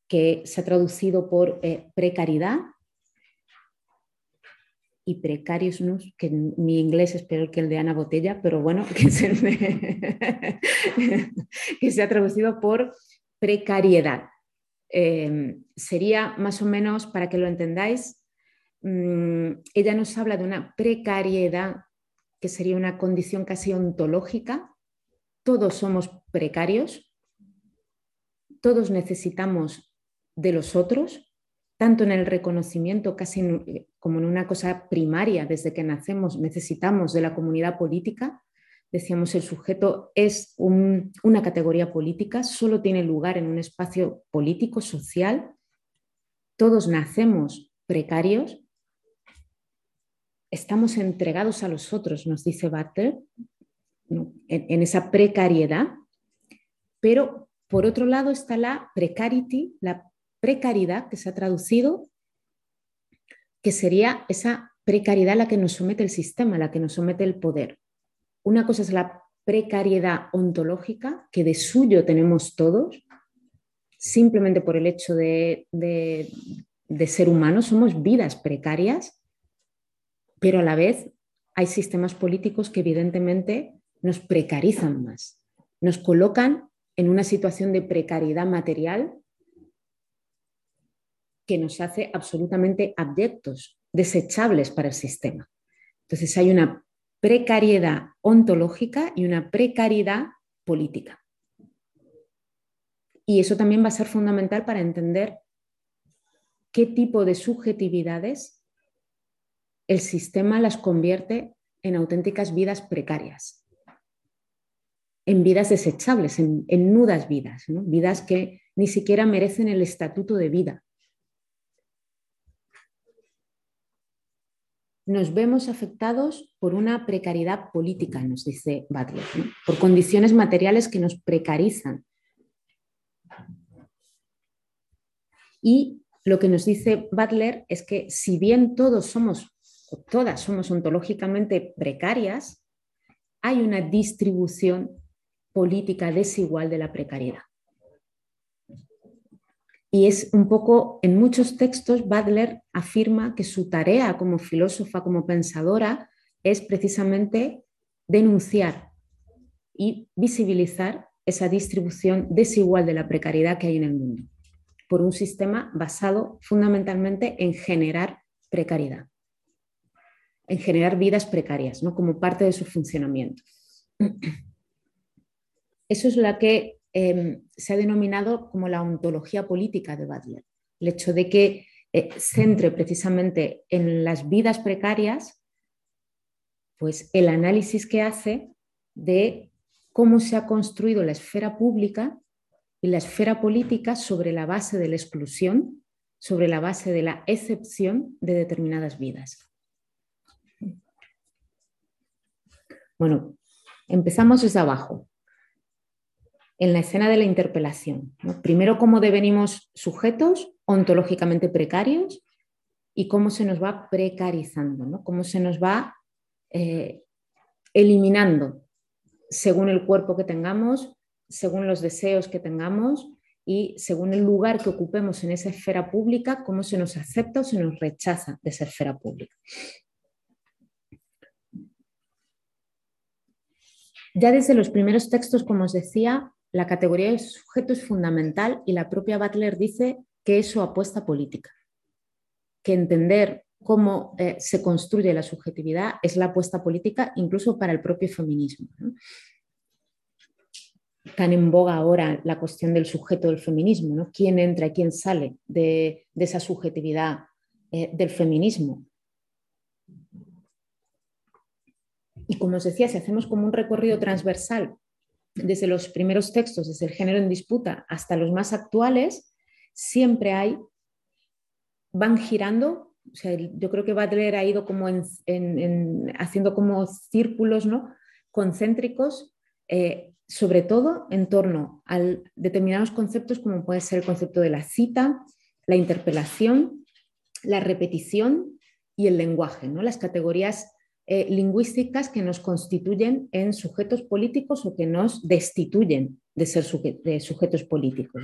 [SPEAKER 3] que se ha traducido por eh, precariedad, y precarious, que mi inglés es peor que el de Ana Botella, pero bueno, *laughs* que se, ha traducido por precariedad. Em, sería más o menos, para que lo entendáis, mm, ella nos habla de una precariedad que sería una condición casi ontológica, todos somos precarios, todos necesitamos de los otros, tanto en el reconocimiento casi como en una cosa primaria, desde que nacemos necesitamos de la comunidad política. Decíamos, el sujeto es una categoría política, solo tiene lugar en un espacio político, social. Todos nacemos precarios, estamos entregados a los otros, nos dice Butler, en, esa precariedad, pero por otro lado está la precarity, la precariedad que se ha traducido, que sería esa precariedad a la que nos somete el sistema, a la que nos somete el poder. Una cosa es la precariedad ontológica, que de suyo tenemos todos, simplemente por el hecho de, de ser humanos, somos vidas precarias, pero a la vez hay sistemas políticos que evidentemente nos precarizan más, nos colocan en una situación de precariedad material que nos hace absolutamente abyectos, desechables para el sistema. Entonces hay una precariedad ontológica y una precariedad política. Y eso también va a ser fundamental para entender qué tipo de subjetividades el sistema las convierte en auténticas vidas precarias en vidas desechables, en, nudas vidas, vidas que ni siquiera merecen el estatuto de vida. Nos vemos afectados por una precariedad política, nos dice Butler, por condiciones materiales que nos precarizan. Y lo que nos dice Butler es que si bien todos somos, o todas somos ontológicamente precarias, hay una distribución política desigual de la precariedad. Y es un poco, en muchos textos, Butler afirma que su tarea como filósofa, como pensadora, es precisamente denunciar y visibilizar esa distribución desigual de la precariedad que hay en el mundo, por un sistema basado fundamentalmente en generar precariedad, en generar vidas precarias, ¿no? como parte de su funcionamiento. *clears throat* Eso es la que em, se ha denominado como la ontología política de Butler, el hecho de que eh, centre precisamente en las vidas precarias pues el análisis que hace de cómo se ha construido la esfera pública y la esfera política sobre la base de la exclusión, sobre la base de la excepción de determinadas vidas. Bueno, empezamos desde abajo en la escena de la interpelación. Primero, cómo devenimos sujetos ontológicamente precarios y cómo se nos va precarizando, cómo se nos va eh, eliminando según el cuerpo que tengamos, según los deseos que tengamos y según el lugar que ocupemos en esa esfera pública, cómo se nos acepta o se nos rechaza de esa esfera pública. Ya desde los primeros textos, como os decía, la categoría de sujeto es fundamental y la propia Butler dice que eso apuesta política, que entender cómo eh, se construye la subjetividad es la apuesta política incluso para el propio feminismo. Tan en boga ahora la cuestión del sujeto del feminismo, ¿no? quién entra y quién sale de, esa subjetividad eh, del feminismo. Y como os decía, si hacemos como un recorrido transversal desde los primeros textos, desde el género en disputa hasta los más actuales, siempre hay, van girando, yo creo que Butler ha ido como haciendo como círculos ¿no? concéntricos, eh, sobre todo en torno a determinados conceptos como puede ser el concepto de la cita, la interpelación, la repetición y el lenguaje, ¿no? las categorías eh, lingüísticas que nos constituyen en sujetos políticos o que nos destituyen de ser sujetos políticos.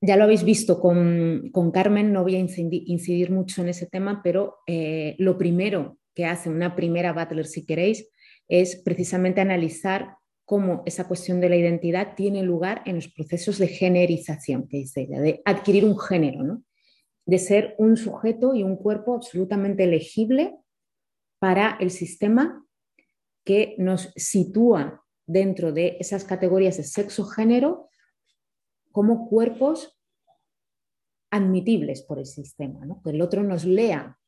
[SPEAKER 3] Ya lo habéis visto con, Carmen, no voy a incidir, mucho en ese tema, pero eh, lo primero que hace una primera Butler, si queréis, es precisamente analizar cómo esa cuestión de la identidad tiene lugar en los procesos de generización, que dice ella, de adquirir un género, de ser un sujeto y un cuerpo absolutamente legible para el sistema que nos sitúa dentro de esas categorías de sexo-género como cuerpos admitibles por el sistema, que el otro nos lea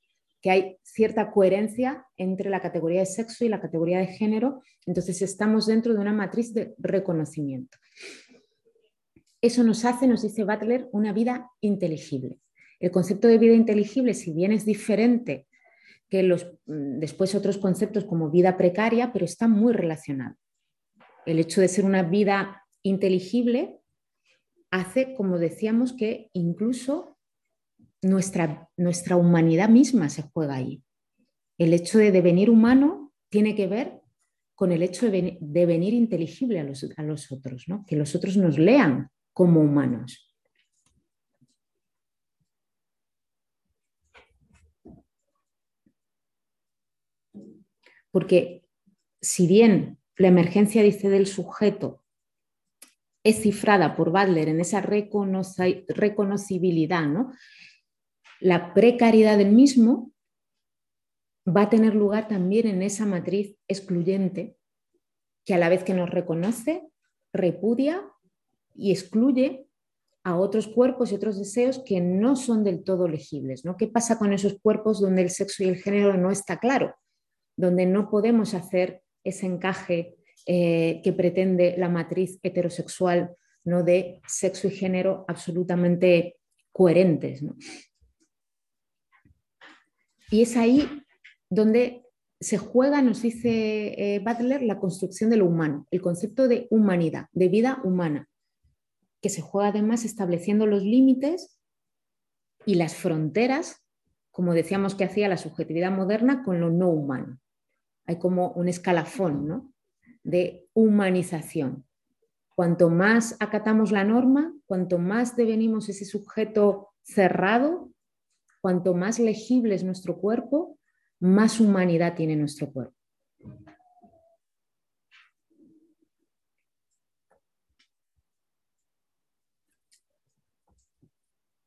[SPEAKER 3] que hay cierta coherencia entre la categoría de sexo y la categoría de género, entonces estamos dentro de una matriz de reconocimiento. Eso nos hace, nos dice Butler, una vida inteligible. El concepto de vida inteligible, si bien es diferente que los, mm, después otros conceptos como vida precaria, pero está muy relacionado. El hecho de ser una vida inteligible hace, como decíamos, que incluso nuestra, nuestra humanidad misma se juega ahí. El hecho de devenir humano tiene que ver con el hecho de devenir inteligible a los, a los otros, ¿no? que los otros nos lean como humanos. Porque si bien la emergencia, dice, del sujeto es cifrada por Butler en esa reconocibilidad, ¿no? la precariedad del mismo va a tener lugar también en esa matriz excluyente que a la vez que nos reconoce, repudia y excluye a otros cuerpos y otros deseos que no son del todo legibles. ¿no? ¿Qué pasa con esos cuerpos donde el sexo y el género no está claro? Donde no podemos hacer ese encaje eh, que pretende la matriz heterosexual ¿no? de sexo y género absolutamente coherentes. Y es ahí donde se juega, nos dice eh, Butler, la construcción de lo humano, el concepto de humanidad, de vida humana. que se juega además estableciendo los límites y las fronteras, como decíamos que hacía la subjetividad moderna con lo no humano. Hay como un escalafón de humanización. Cuanto más acatamos la norma, cuanto más devenimos ese sujeto cerrado, cuanto más legible es nuestro cuerpo, más humanidad tiene nuestro cuerpo.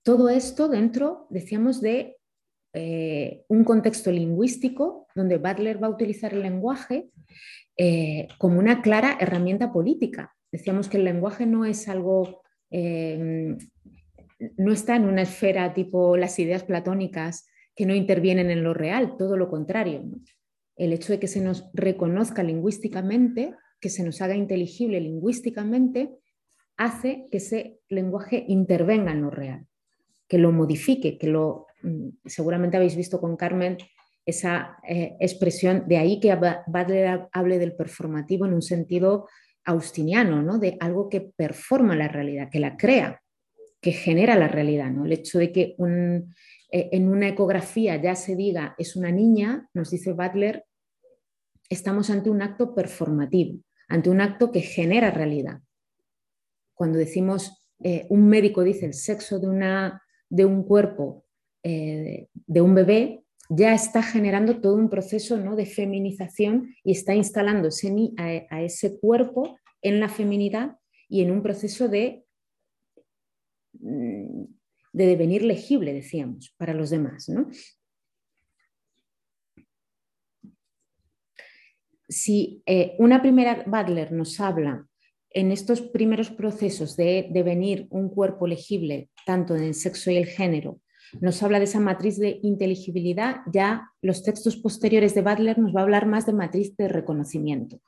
[SPEAKER 3] Todo esto dentro, decíamos, de eh, un contexto lingüístico donde Butler va a utilizar el lenguaje eh, como una clara herramienta política. Decíamos que el lenguaje no es algo, eh, no está en una esfera tipo las ideas platónicas que no intervienen en lo real, todo lo contrario. El hecho de que se nos reconozca lingüísticamente, que se nos haga inteligible lingüísticamente, hace que ese lenguaje intervenga en lo real que lo modifique, que lo, seguramente habéis visto con Carmen esa eh, expresión, de ahí que Butler hable del performativo en un sentido austiniano, ¿no? de algo que performa la realidad, que la crea, que genera la realidad. ¿no? El hecho de que eh, en una ecografía ya se diga es una niña, nos dice Butler, estamos ante un acto performativo, ante un acto que genera realidad. Cuando decimos, eh, un médico dice el sexo de una de un cuerpo eh, de un bebé ya está generando todo un proceso ¿no? de feminización y está instalando a, ese cuerpo en la feminidad y en un proceso de, mm, de devenir legible, decíamos, para los demás. Si eh, una primera Butler nos habla en estos primeros procesos de devenir un cuerpo legible, tanto en el sexo y el género, nos habla de esa matriz de inteligibilidad, ya los textos posteriores de Butler nos va a hablar más de matriz de reconocimiento.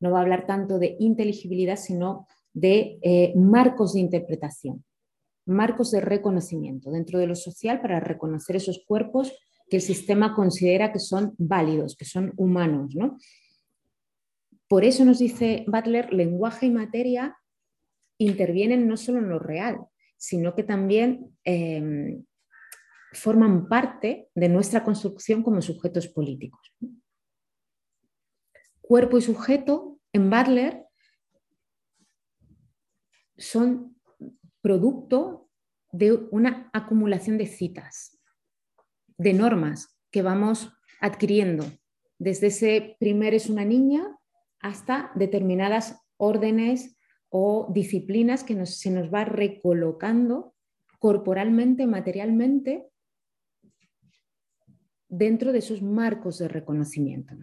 [SPEAKER 3] No va a hablar tanto de inteligibilidad, sino de eh, marcos de interpretación, marcos de reconocimiento dentro de lo social para reconocer esos cuerpos que el sistema considera que son válidos, que son humanos. ¿no? Por eso nos dice Butler, lenguaje y materia intervienen no solo en lo real, sino que también em, forman parte de nuestra construcción como sujetos políticos. Cuerpo y sujeto en Butler son producto de una acumulación de citas, de normas que vamos adquiriendo. Desde ese primer es una niña hasta determinadas órdenes o disciplinas que se nos va recolocando corporalmente, materialmente, dentro de esos marcos de reconocimiento.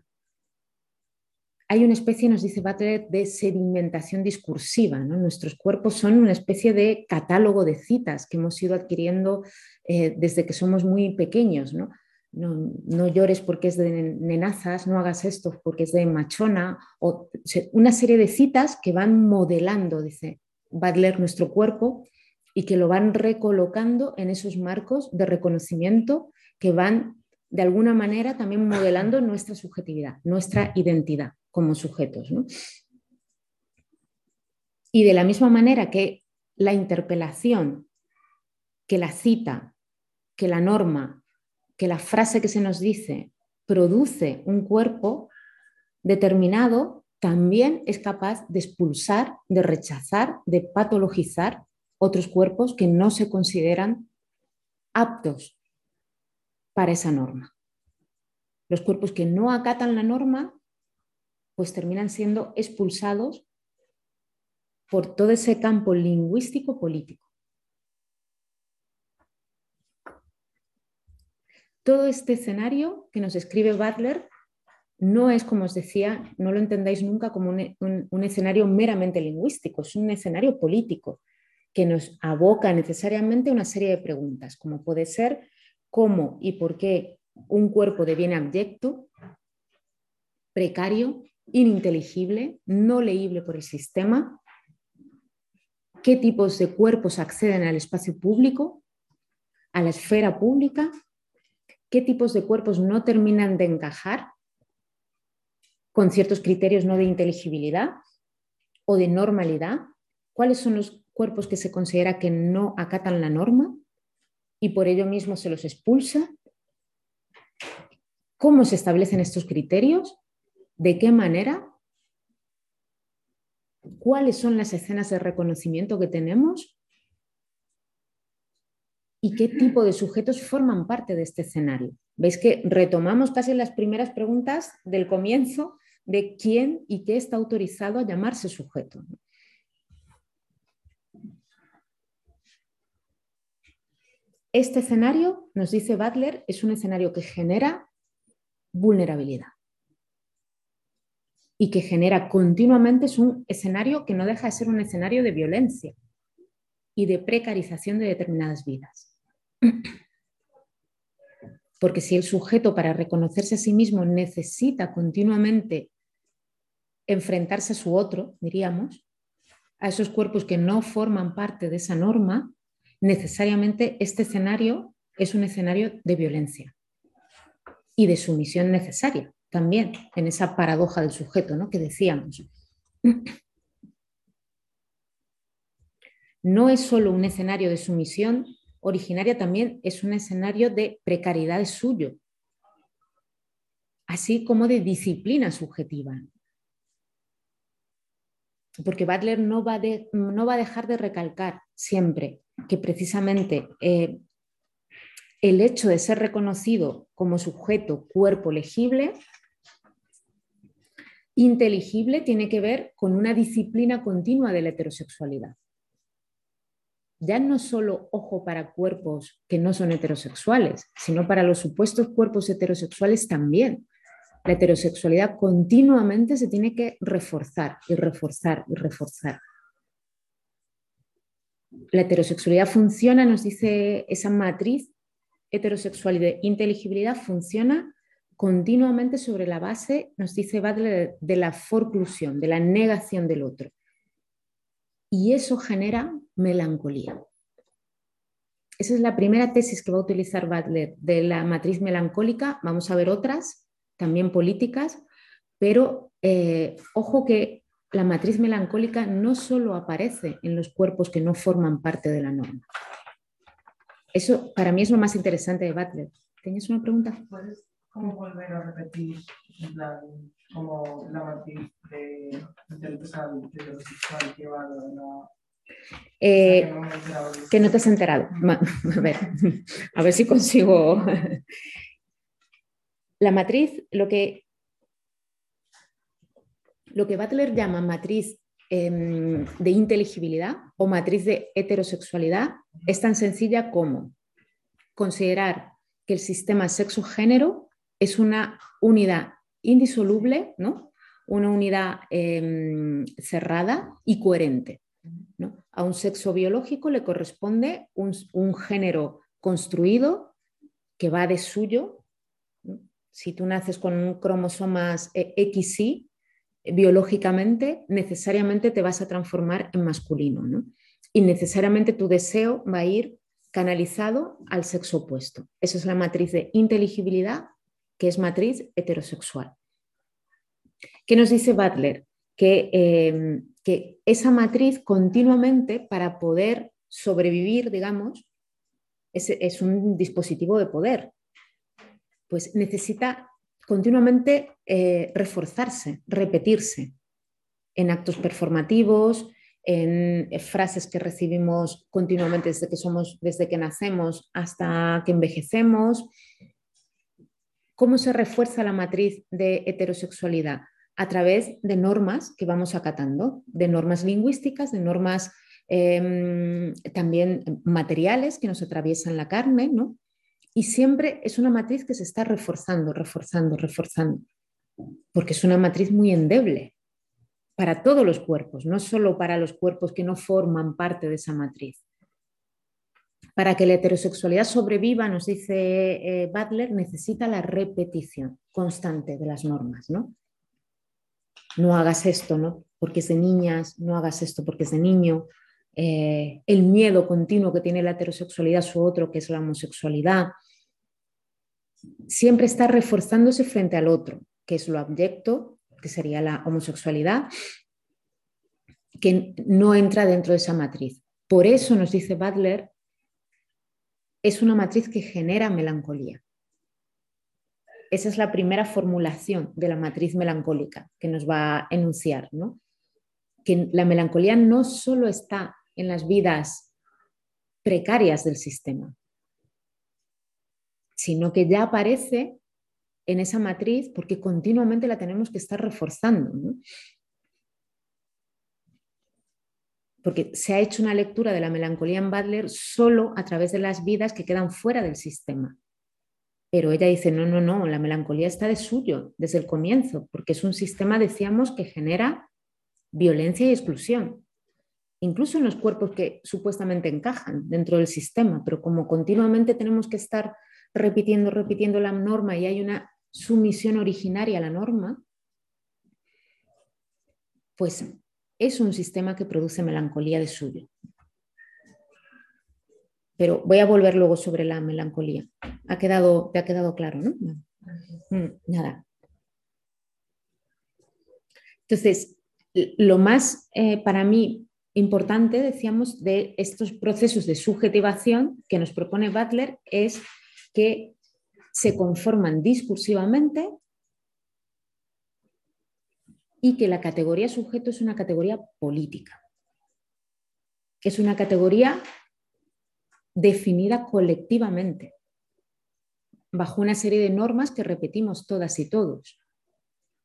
[SPEAKER 3] Hay una especie, nos dice Butler, de sedimentación discursiva. Nuestros cuerpos son una especie de catálogo de citas que hemos ido adquiriendo eh, desde que somos muy pequeños. ¿no? llores porque es de nenazas, no hagas esto porque es de machona, o una serie de citas que van modelando, dice Butler, nuestro cuerpo y que lo van recolocando en esos marcos de reconocimiento que van de alguna manera también modelando nuestra subjetividad, nuestra identidad como sujetos. Y de la misma manera que la interpelación, que la cita, que la norma, que la frase que se nos dice produce un cuerpo determinado, también es capaz de expulsar, de rechazar, de patologizar otros cuerpos que no se consideran aptos para esa norma. Los cuerpos que no acatan la norma, pues terminan siendo expulsados por todo ese campo lingüístico político. Todo este escenario que nos escribe Butler no es, como os decía, no lo entendáis nunca como un, escenario meramente lingüístico, es un escenario político que nos aboca necesariamente a una serie de preguntas, como puede ser cómo y por qué un cuerpo deviene abyecto, precario, ininteligible, no leíble por el sistema, qué tipos de cuerpos acceden al espacio público, a la esfera pública qué tipos de cuerpos no terminan de encajar con ciertos criterios no de inteligibilidad o de normalidad, cuáles son los cuerpos que se considera que no acatan la norma y por ello mismo se los expulsa, cómo se establecen estos criterios, de qué manera, cuáles son las escenas de reconocimiento que tenemos y qué tipo de sujetos forman parte de este escenario. Veis que retomamos casi las primeras preguntas del comienzo de quién y qué está autorizado a llamarse sujeto. Este escenario, nos dice Butler, es un escenario que genera vulnerabilidad y que genera continuamente, es un escenario que no deja de ser un escenario de violencia y de precarización de determinadas vidas. *clears throat* Porque si el sujeto para reconocerse a sí mismo necesita continuamente enfrentarse a su otro, diríamos, a esos cuerpos que no forman parte de esa norma, necesariamente este escenario es un escenario de violencia y de sumisión necesaria también en esa paradoja del sujeto ¿no? que decíamos. No es solo un escenario de sumisión originaria, también es un escenario de precariedad suyo, así como de disciplina subjetiva. Porque Butler no va, no va a dejar de recalcar siempre que precisamente eh, el hecho de ser reconocido como sujeto cuerpo legible, inteligible, tiene que ver con una disciplina continua de la heterosexualidad. Ya no solo ojo para cuerpos que no son heterosexuales, sino para los supuestos cuerpos heterosexuales también. La heterosexualidad continuamente se tiene que reforzar y reforzar y reforzar la heterosexualidad funciona, nos dice esa matriz heterosexual y de inteligibilidad, funciona continuamente sobre la base, nos dice Butler, de la forclusión, de la negación del otro. Y eso genera melancolía. Esa es la primera tesis que va a utilizar Butler de la matriz melancólica. Vamos a ver otras, también políticas, pero eh, ojo que la matriz melancólica no solo aparece en los cuerpos que no forman parte de la norma. Eso para mí es lo más interesante de Butler. ¿Tienes una pregunta?
[SPEAKER 5] ¿Puedes cómo volver a repetir como la matriz de heterosexual llevado a la...
[SPEAKER 3] Eh, que no te has enterado. A ver, a ver si consigo. *laughs* La matriz, lo que lo que Butler llama matriz em, de inteligibilidad o matriz de heterosexualidad es tan sencilla como considerar que el sistema sexo-género es una unidad indisoluble, ¿no? una unidad em, cerrada y coherente. A un sexo biológico le corresponde un, género construido que va de suyo. Si tú naces con cromosomas eh, XY, biológicamente necesariamente te vas a transformar en masculino, ¿no? Y necesariamente tu deseo va a ir canalizado al sexo opuesto. Esa es la matriz de inteligibilidad, que es matriz heterosexual. ¿Qué nos dice Butler? Que, em, que esa matriz continuamente para poder sobrevivir, digamos, es, es un dispositivo de poder. Pues necesita continuamente eh, reforzarse, repetirse en actos performativos, en frases que recibimos continuamente desde que somos, desde que nacemos hasta que envejecemos. ¿Cómo se refuerza la matriz de heterosexualidad? A través de normas que vamos acatando, de normas lingüísticas, de normas em, también materiales que nos atraviesan la carne, ¿no? Y siempre es una matriz que se está reforzando, reforzando, reforzando, porque es una matriz muy endeble para todos los cuerpos, no solo para los cuerpos que no forman parte de esa matriz. Para que la heterosexualidad sobreviva, nos dice eh, Butler, necesita la repetición constante de las normas, ¿no? No hagas esto, ¿no? Porque es de niñas, no hagas esto porque es de niño, eh, el miedo continuo que tiene la heterosexualidad su otro, que es la homosexualidad, siempre está reforzándose frente al otro, que es lo abyecto, que sería la homosexualidad, que no entra dentro de esa matriz. Por eso nos dice Butler, es una matriz que genera melancolía. Esa es la primera formulación de la matriz melancólica que nos va a enunciar, ¿no? Que la melancolía no solo está en las vidas precarias del sistema, sino que ya aparece en esa matriz porque continuamente la tenemos que estar reforzando. Porque se ha hecho una lectura de la melancolía en Butler solo a través de las vidas que quedan fuera del sistema. Pero ella dice, no, no, no, la melancolía está de suyo desde el comienzo, porque es un sistema, decíamos, que genera violencia y exclusión, incluso en los cuerpos que supuestamente encajan dentro del sistema, pero como continuamente tenemos que estar repitiendo, repitiendo la norma y hay una sumisión originaria a la norma, pues es un sistema que produce melancolía de suyo. Pero voy a volver luego sobre la melancolía. Ha quedado, te ha quedado claro, ¿no? Mm, nada. Entonces, lo más eh, para mí importante, decíamos, de estos procesos de subjetivación que nos propone Butler es que se conforman discursivamente y que la categoría sujeto es una categoría política, es una categoría definida colectivamente, bajo una serie de normas que repetimos todas y todos.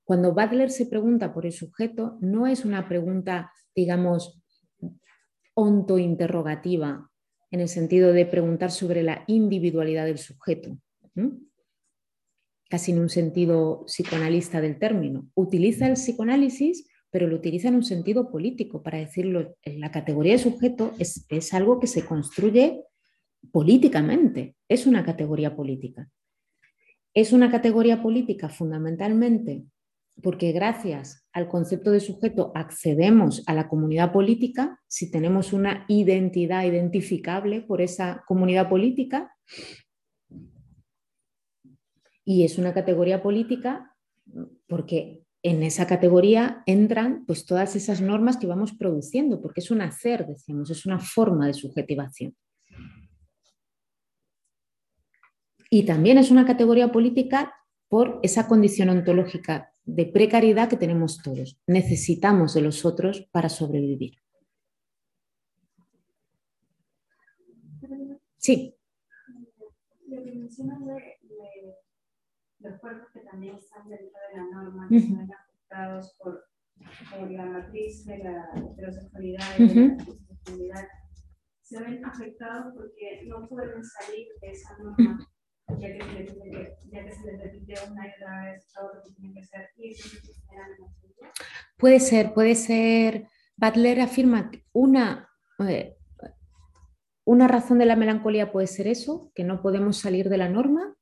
[SPEAKER 3] Cuando Butler se pregunta por el sujeto, no es una pregunta, digamos, onto-interrogativa, en el sentido de preguntar sobre la individualidad del sujeto, casi en un sentido psicoanalista del término. Utiliza el psicoanálisis, pero lo utiliza en un sentido político, para decirlo, la categoría de sujeto es, es algo que se construye políticamente, es una categoría política. Es una categoría política fundamentalmente porque gracias al concepto de sujeto accedemos a la comunidad política, si tenemos una identidad identificable por esa comunidad política, y es una categoría política porque en esa categoría entran pues todas esas normas que vamos produciendo, porque es un hacer, decimos, es una forma de subjetivación. Y también es una categoría política por esa condición ontológica de precariedad que tenemos todos. Necesitamos de los otros para sobrevivir. Sí.
[SPEAKER 6] Los cuerpos que también están dentro de la norma, que son afectados por, la matriz de la heterosexualidad y de la se ven afectados porque no pueden salir de esa norma, ya que, se que una y otra vez todo lo que tiene que hacer y eso se
[SPEAKER 3] Puede ser, puede ser. Butler afirma que una, eh, una razón de la melancolía puede ser eso, que no podemos salir de la norma,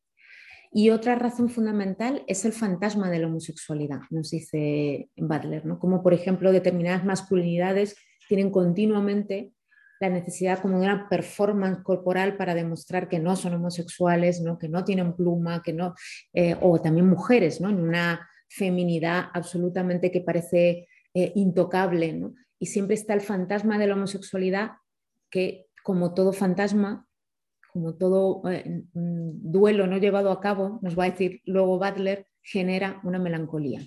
[SPEAKER 3] y otra razón fundamental es el fantasma de la homosexualidad, nos dice Butler, ¿no? como por ejemplo determinadas masculinidades tienen continuamente la necesidad como de una performance corporal para demostrar que no son homosexuales, que no tienen pluma, que no, eh, o también mujeres, en una feminidad absolutamente que parece eh, intocable. Y siempre está el fantasma de la homosexualidad que, como todo fantasma, como todo eh, mm, duelo no llevado a cabo, nos va a decir luego Butler, genera una melancolía.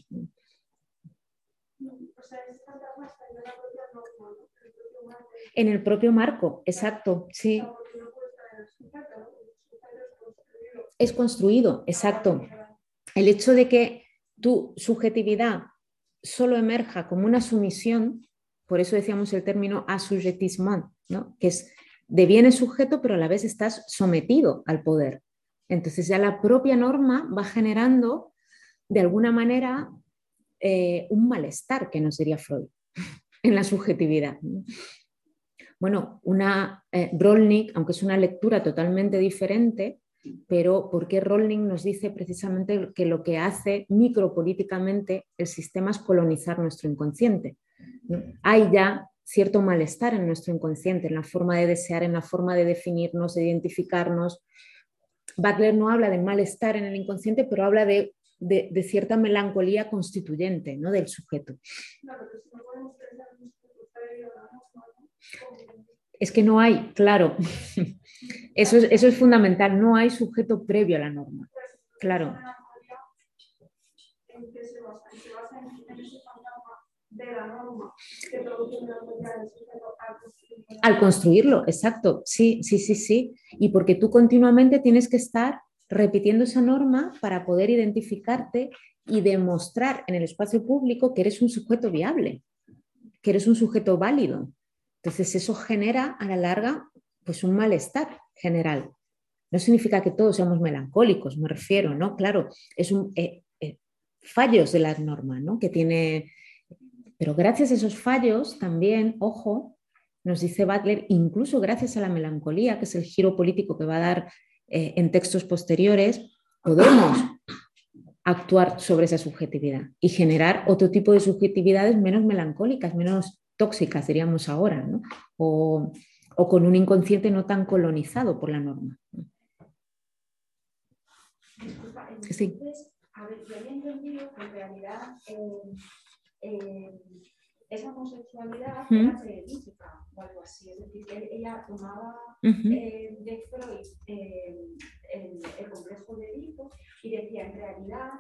[SPEAKER 3] En el propio marco, exacto, sí. Es construido, exacto. El hecho de que tu subjetividad solo emerja como una sumisión, por eso decíamos el término assujettissement, ¿no? que es devienes sujeto, pero a la vez estás sometido al poder. Entonces ya la propia norma va generando de alguna manera eh, un malestar, que no sería Freud, *laughs* en la subjetividad. Bueno, una eh, aunque es una lectura totalmente diferente, pero ¿por qué Rolnik nos dice precisamente que lo que hace micropolíticamente el sistema es colonizar nuestro inconsciente? Hay ya cierto malestar en nuestro inconsciente, en la forma de desear, en la forma de definirnos, de identificarnos. Butler no habla de malestar en el inconsciente, pero habla de, cierta melancolía constituyente ¿no? del sujeto. Es que no hay, claro. *laughs* Eso es, eso es fundamental, no hay sujeto previo a la norma. Claro. Al construirlo, exacto, sí, sí, sí, sí. Y porque tú continuamente tienes que estar repitiendo esa norma para poder identificarte y demostrar en el espacio público que eres un sujeto viable, que eres un sujeto válido. Entonces eso genera a la larga pues un malestar general. No significa que todos seamos melancólicos, me refiero, ¿no? Claro, es un eh, eh, fallos de la norma, ¿no? Que tiene, pero gracias a esos fallos también, ojo, nos dice Butler, incluso gracias a la melancolía, que es el giro político que va a dar eh, en textos posteriores, podemos *coughs* actuar sobre esa subjetividad y generar otro tipo de subjetividades menos melancólicas, menos tóxicas, diríamos ahora, ¿no? o, con un inconsciente no tan colonizado por la norma.
[SPEAKER 6] sí. a ver, yo había entendido que en realidad eh, eh, esa homosexualidad era periodística o algo así. Es decir, ella tomaba eh, de Freud eh, el, complejo de Edipo y decía, en realidad,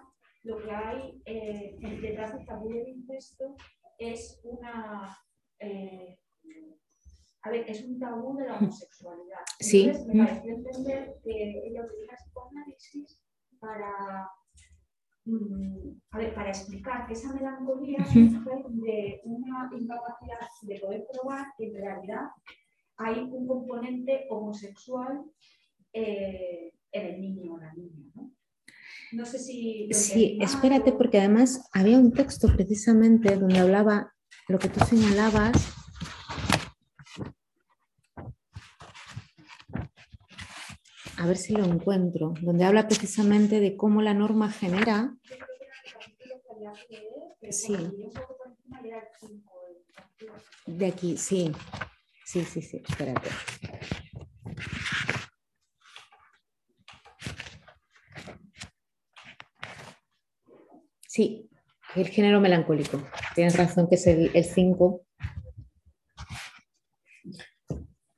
[SPEAKER 6] lo que hay eh, detrás del tabú del incesto es una... a ver, es un tabú de la homosexualidad. Entonces, me pareció entender que ella utiliza psicoanálisis para Mm, a ver, para explicar que esa melancolía surge de una incapacidad de poder probar que en realidad hay un componente homosexual eh, en el niño o la niña. ¿no? sé si...
[SPEAKER 3] Sí, espérate, porque además había un texto precisamente donde hablaba lo que tú señalabas. A ver si lo encuentro, donde habla precisamente de cómo la norma genera. Sí. De aquí, sí. Sí, sí, sí, espérate. Sí, el género melancólico. Tienes razón que es el 5.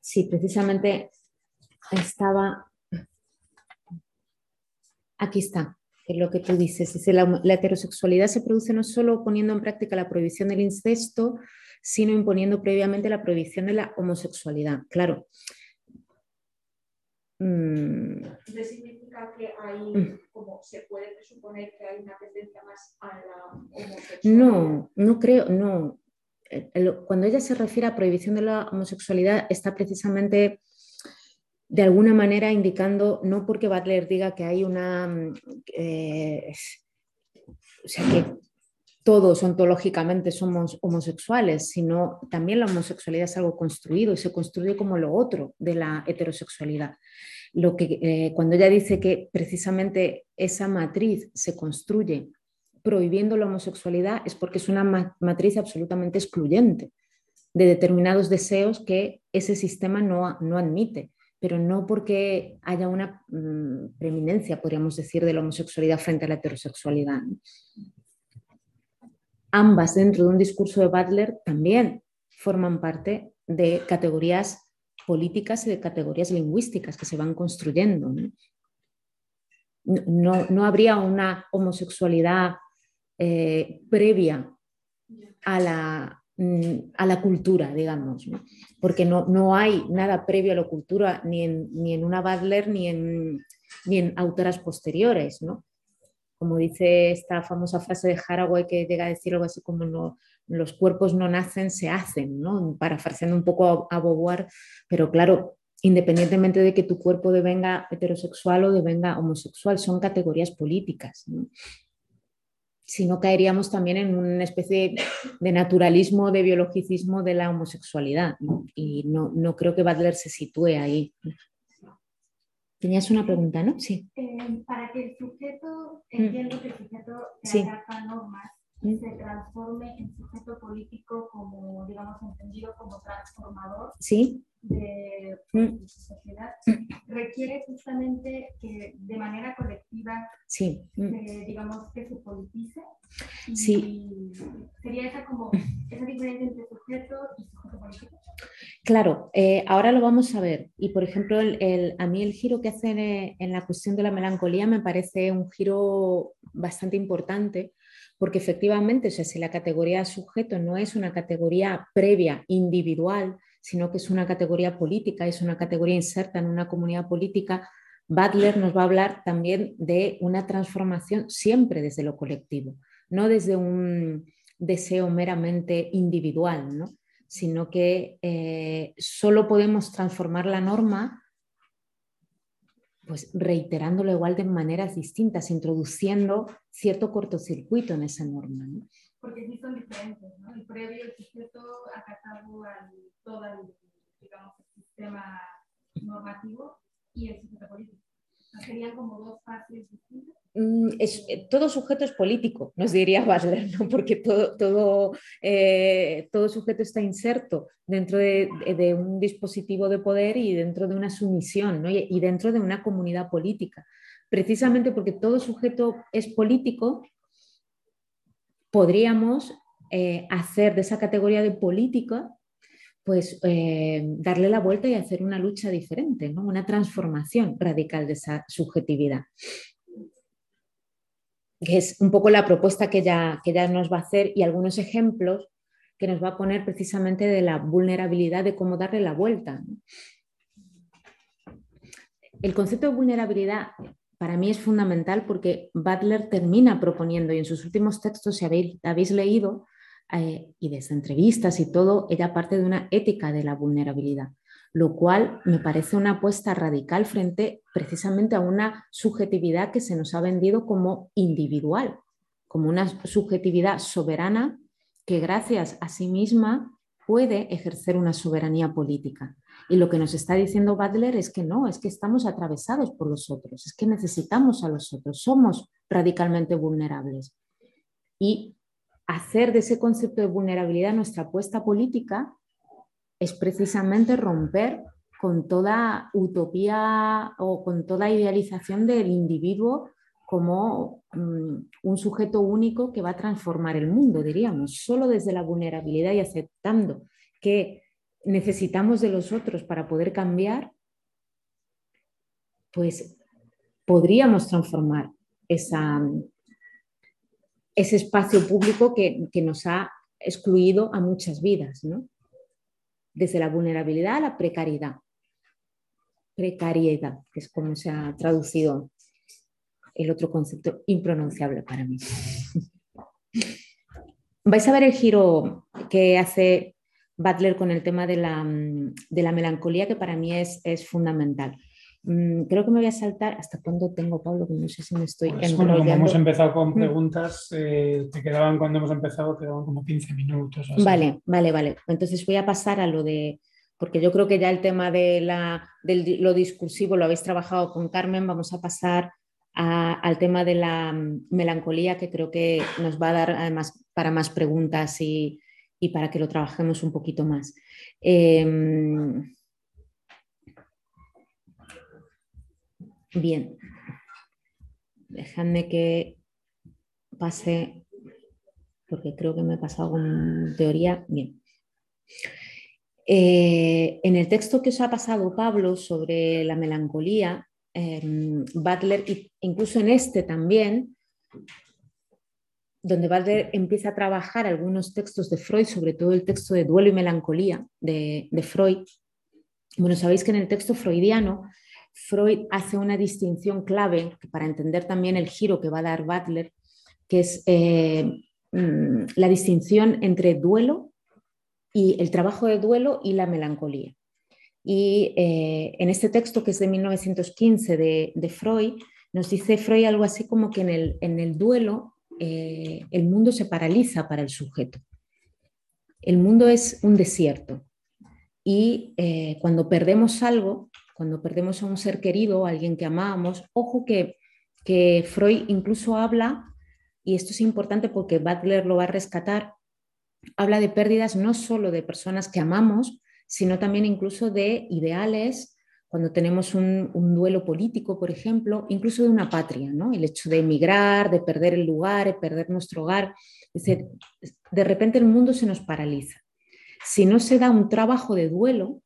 [SPEAKER 3] Sí, precisamente estaba Aquí está, es lo que tú dices. la, heterosexualidad se produce no solo poniendo en práctica la prohibición del incesto, sino imponiendo previamente la prohibición de la homosexualidad. Claro.
[SPEAKER 6] Mm. Que hay, mm. como se puede presuponer que hay una tendencia más a la homosexualidad?
[SPEAKER 3] No, no creo, no. Eh, cuando ella se refiere a prohibición de la homosexualidad, está precisamente de alguna manera indicando, no porque Butler diga que hay una, mm, eh, o sea, que todos ontológicamente somos homosexuales, sino también la homosexualidad es algo construido y se construye como lo otro de la heterosexualidad. Lo que, eh, cuando ella dice que precisamente esa matriz se construye prohibiendo la homosexualidad es porque es una matriz absolutamente excluyente de determinados deseos que ese sistema no, no admite pero no porque haya una mm, preeminencia, podríamos decir, de la homosexualidad frente a la heterosexualidad. Ambas, dentro de un discurso de Butler, también forman parte de categorías políticas y de categorías lingüísticas que se van construyendo. No, habría una homosexualidad eh, previa a la, Mm, a la cultura, digamos, porque no, no, hay nada previo a la cultura ni en, ni en una Butler ni en, ni en autoras posteriores. ¿no? Como dice esta famosa frase de Haraway que llega a decir algo así como no, los cuerpos no nacen, se hacen, ¿no? parafraseando un poco a, a Beauvoir, pero claro, independientemente de que tu cuerpo devenga heterosexual o devenga homosexual, son categorías políticas. si no caeríamos también en una especie de naturalismo, de biologicismo de la homosexualidad. Y no, no, creo que Butler se sitúe ahí. Tenías una pregunta, ¿no?
[SPEAKER 6] Sí. Eh, para que el sujeto, mm. entiendo que el sujeto se sí. normas, mm. se transforme en sujeto político como, digamos, entendido como transformador.
[SPEAKER 3] Sí
[SPEAKER 6] de, mm. sociedad requiere justamente que de manera colectiva,
[SPEAKER 3] sí.
[SPEAKER 6] Mm. digamos, que se politice.
[SPEAKER 3] sí.
[SPEAKER 6] Sería esa como esa diferencia entre sujeto y sujeto político.
[SPEAKER 3] Claro, eh, ahora lo vamos a ver. Y por ejemplo, a mí el giro que hacen en la cuestión de la melancolía me parece un giro bastante importante, porque efectivamente, o sea, si la categoría sujeto no es una categoría previa, individual, sino que es una categoría política, es una categoría inserta en una comunidad política, Butler nos va a hablar también de una transformación siempre desde lo colectivo, no desde un deseo meramente individual, ¿no? sino que eh, solo podemos transformar la norma pues reiterándolo igual de maneras distintas, introduciendo cierto cortocircuito en esa norma.
[SPEAKER 6] Porque sí son diferentes, ¿no? El previo, el sujeto acatado al todo el, digamos, el sistema normativo y el sujeto político. ¿Serían como dos fases distintas?
[SPEAKER 3] Mm, es, eh, todo sujeto es político, *laughs* nos diría Basler, ¿no? porque todo, todo, eh, todo sujeto está inserto dentro de, de, un dispositivo de poder y dentro de una sumisión ¿no? y, y, dentro de una comunidad política. Precisamente porque todo sujeto es político, podríamos eh, hacer de esa categoría de política pues darle la vuelta y hacer una lucha diferente, ¿no? una transformación radical de esa subjetividad que es un poco la propuesta que ya, que ya nos va a hacer y algunos ejemplos que nos va a poner precisamente de la vulnerabilidad de cómo darle la vuelta. El concepto de vulnerabilidad para mí es fundamental porque Butler termina proponiendo, y en sus últimos textos, si habéis, habéis leído, eh, y desde entrevistas y todo, ella parte de una ética de la vulnerabilidad lo cual me parece una apuesta radical frente precisamente a una subjetividad que se nos ha vendido como individual, como una subjetividad soberana que gracias a sí misma puede ejercer una soberanía política. Y lo que nos está diciendo Butler es que no, es que estamos atravesados por los otros, es que necesitamos a los otros, somos radicalmente vulnerables. Y hacer de ese concepto de vulnerabilidad nuestra apuesta política es precisamente romper con toda utopía o con toda idealización del individuo como mm, un sujeto único que va a transformar el mundo, diríamos, solo desde la vulnerabilidad y aceptando que necesitamos de los otros para poder cambiar, pues podríamos transformar esa, ese espacio público que, nos ha excluido a muchas vidas. ¿no? desde la vulnerabilidad a la precariedad. Precariedad, que es como se ha traducido el otro concepto impronunciable para mí. *laughs* Vais a ver el giro que hace Butler con el tema de la, de la melancolía, que para mí es, es fundamental. Mm, creo que me voy a saltar. ¿Hasta cuándo tengo, Pablo? Que no sé si me estoy
[SPEAKER 2] pues como hemos empezado con preguntas, eh, te quedaban cuando hemos empezado, quedaban como 15 minutos.
[SPEAKER 3] Vale, vale, vale. Entonces voy a pasar a lo de, porque yo creo que ya el tema de, la, lo discursivo lo habéis trabajado con Carmen, vamos a pasar al tema de la mm, melancolía, que creo que nos va a dar además para más preguntas y, y para que lo trabajemos un poquito más. Eh, Bien, dejadme que pase, porque creo que me he pasado con teoría. Bien. Eh, en el texto que os ha pasado Pablo sobre la melancolía, em, Butler, incluso en este también, donde Butler empieza a trabajar algunos textos de Freud, sobre todo el texto de Duelo y Melancolía de, de Freud. Bueno, sabéis que en el texto freudiano Freud hace una distinción clave para entender también el giro que va a dar Butler, que es eh, mm, la distinción entre duelo y el trabajo de duelo y la melancolía. Y eh, en este texto, que es de 1915 de, Freud, nos dice Freud algo así como que en el, duelo eh, el mundo se paraliza para el sujeto. El mundo es un desierto y cuando perdemos algo, cuando perdemos a un ser querido, a alguien que amamos, ojo que, que Freud incluso habla, y esto es importante porque Butler lo va a rescatar, habla de pérdidas no solo de personas que amamos, sino también incluso de ideales, cuando tenemos un, duelo político, por ejemplo, incluso de una patria, ¿no? El hecho de emigrar, de perder el lugar, de perder nuestro hogar. Es decir, de repente el mundo se nos paraliza. si no se da un trabajo de duelo,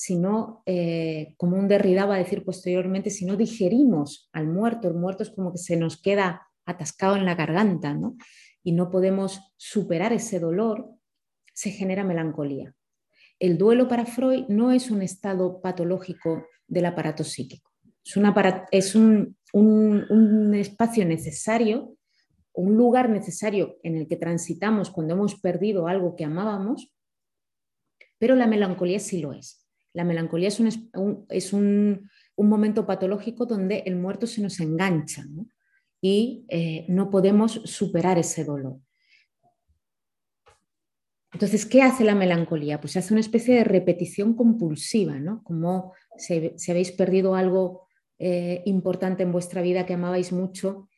[SPEAKER 3] si no, eh, como un Derrida va a decir posteriormente, si no digerimos al muerto, el muerto es como que se nos queda atascado en la garganta ¿no? y no podemos superar ese dolor, se genera melancolía. El duelo para Freud no es un estado patológico del aparato psíquico, es, un, un espacio necesario, un lugar necesario en el que transitamos cuando hemos perdido algo que amábamos, pero la melancolía sí lo es. La melancolía es un, es un, momento patológico donde el muerto se nos engancha y eh, no podemos superar ese dolor. Entonces, ¿qué hace la melancolía? Pues hace una especie de repetición compulsiva, ¿no? Como si, habéis perdido algo eh, importante en vuestra vida que amabais mucho,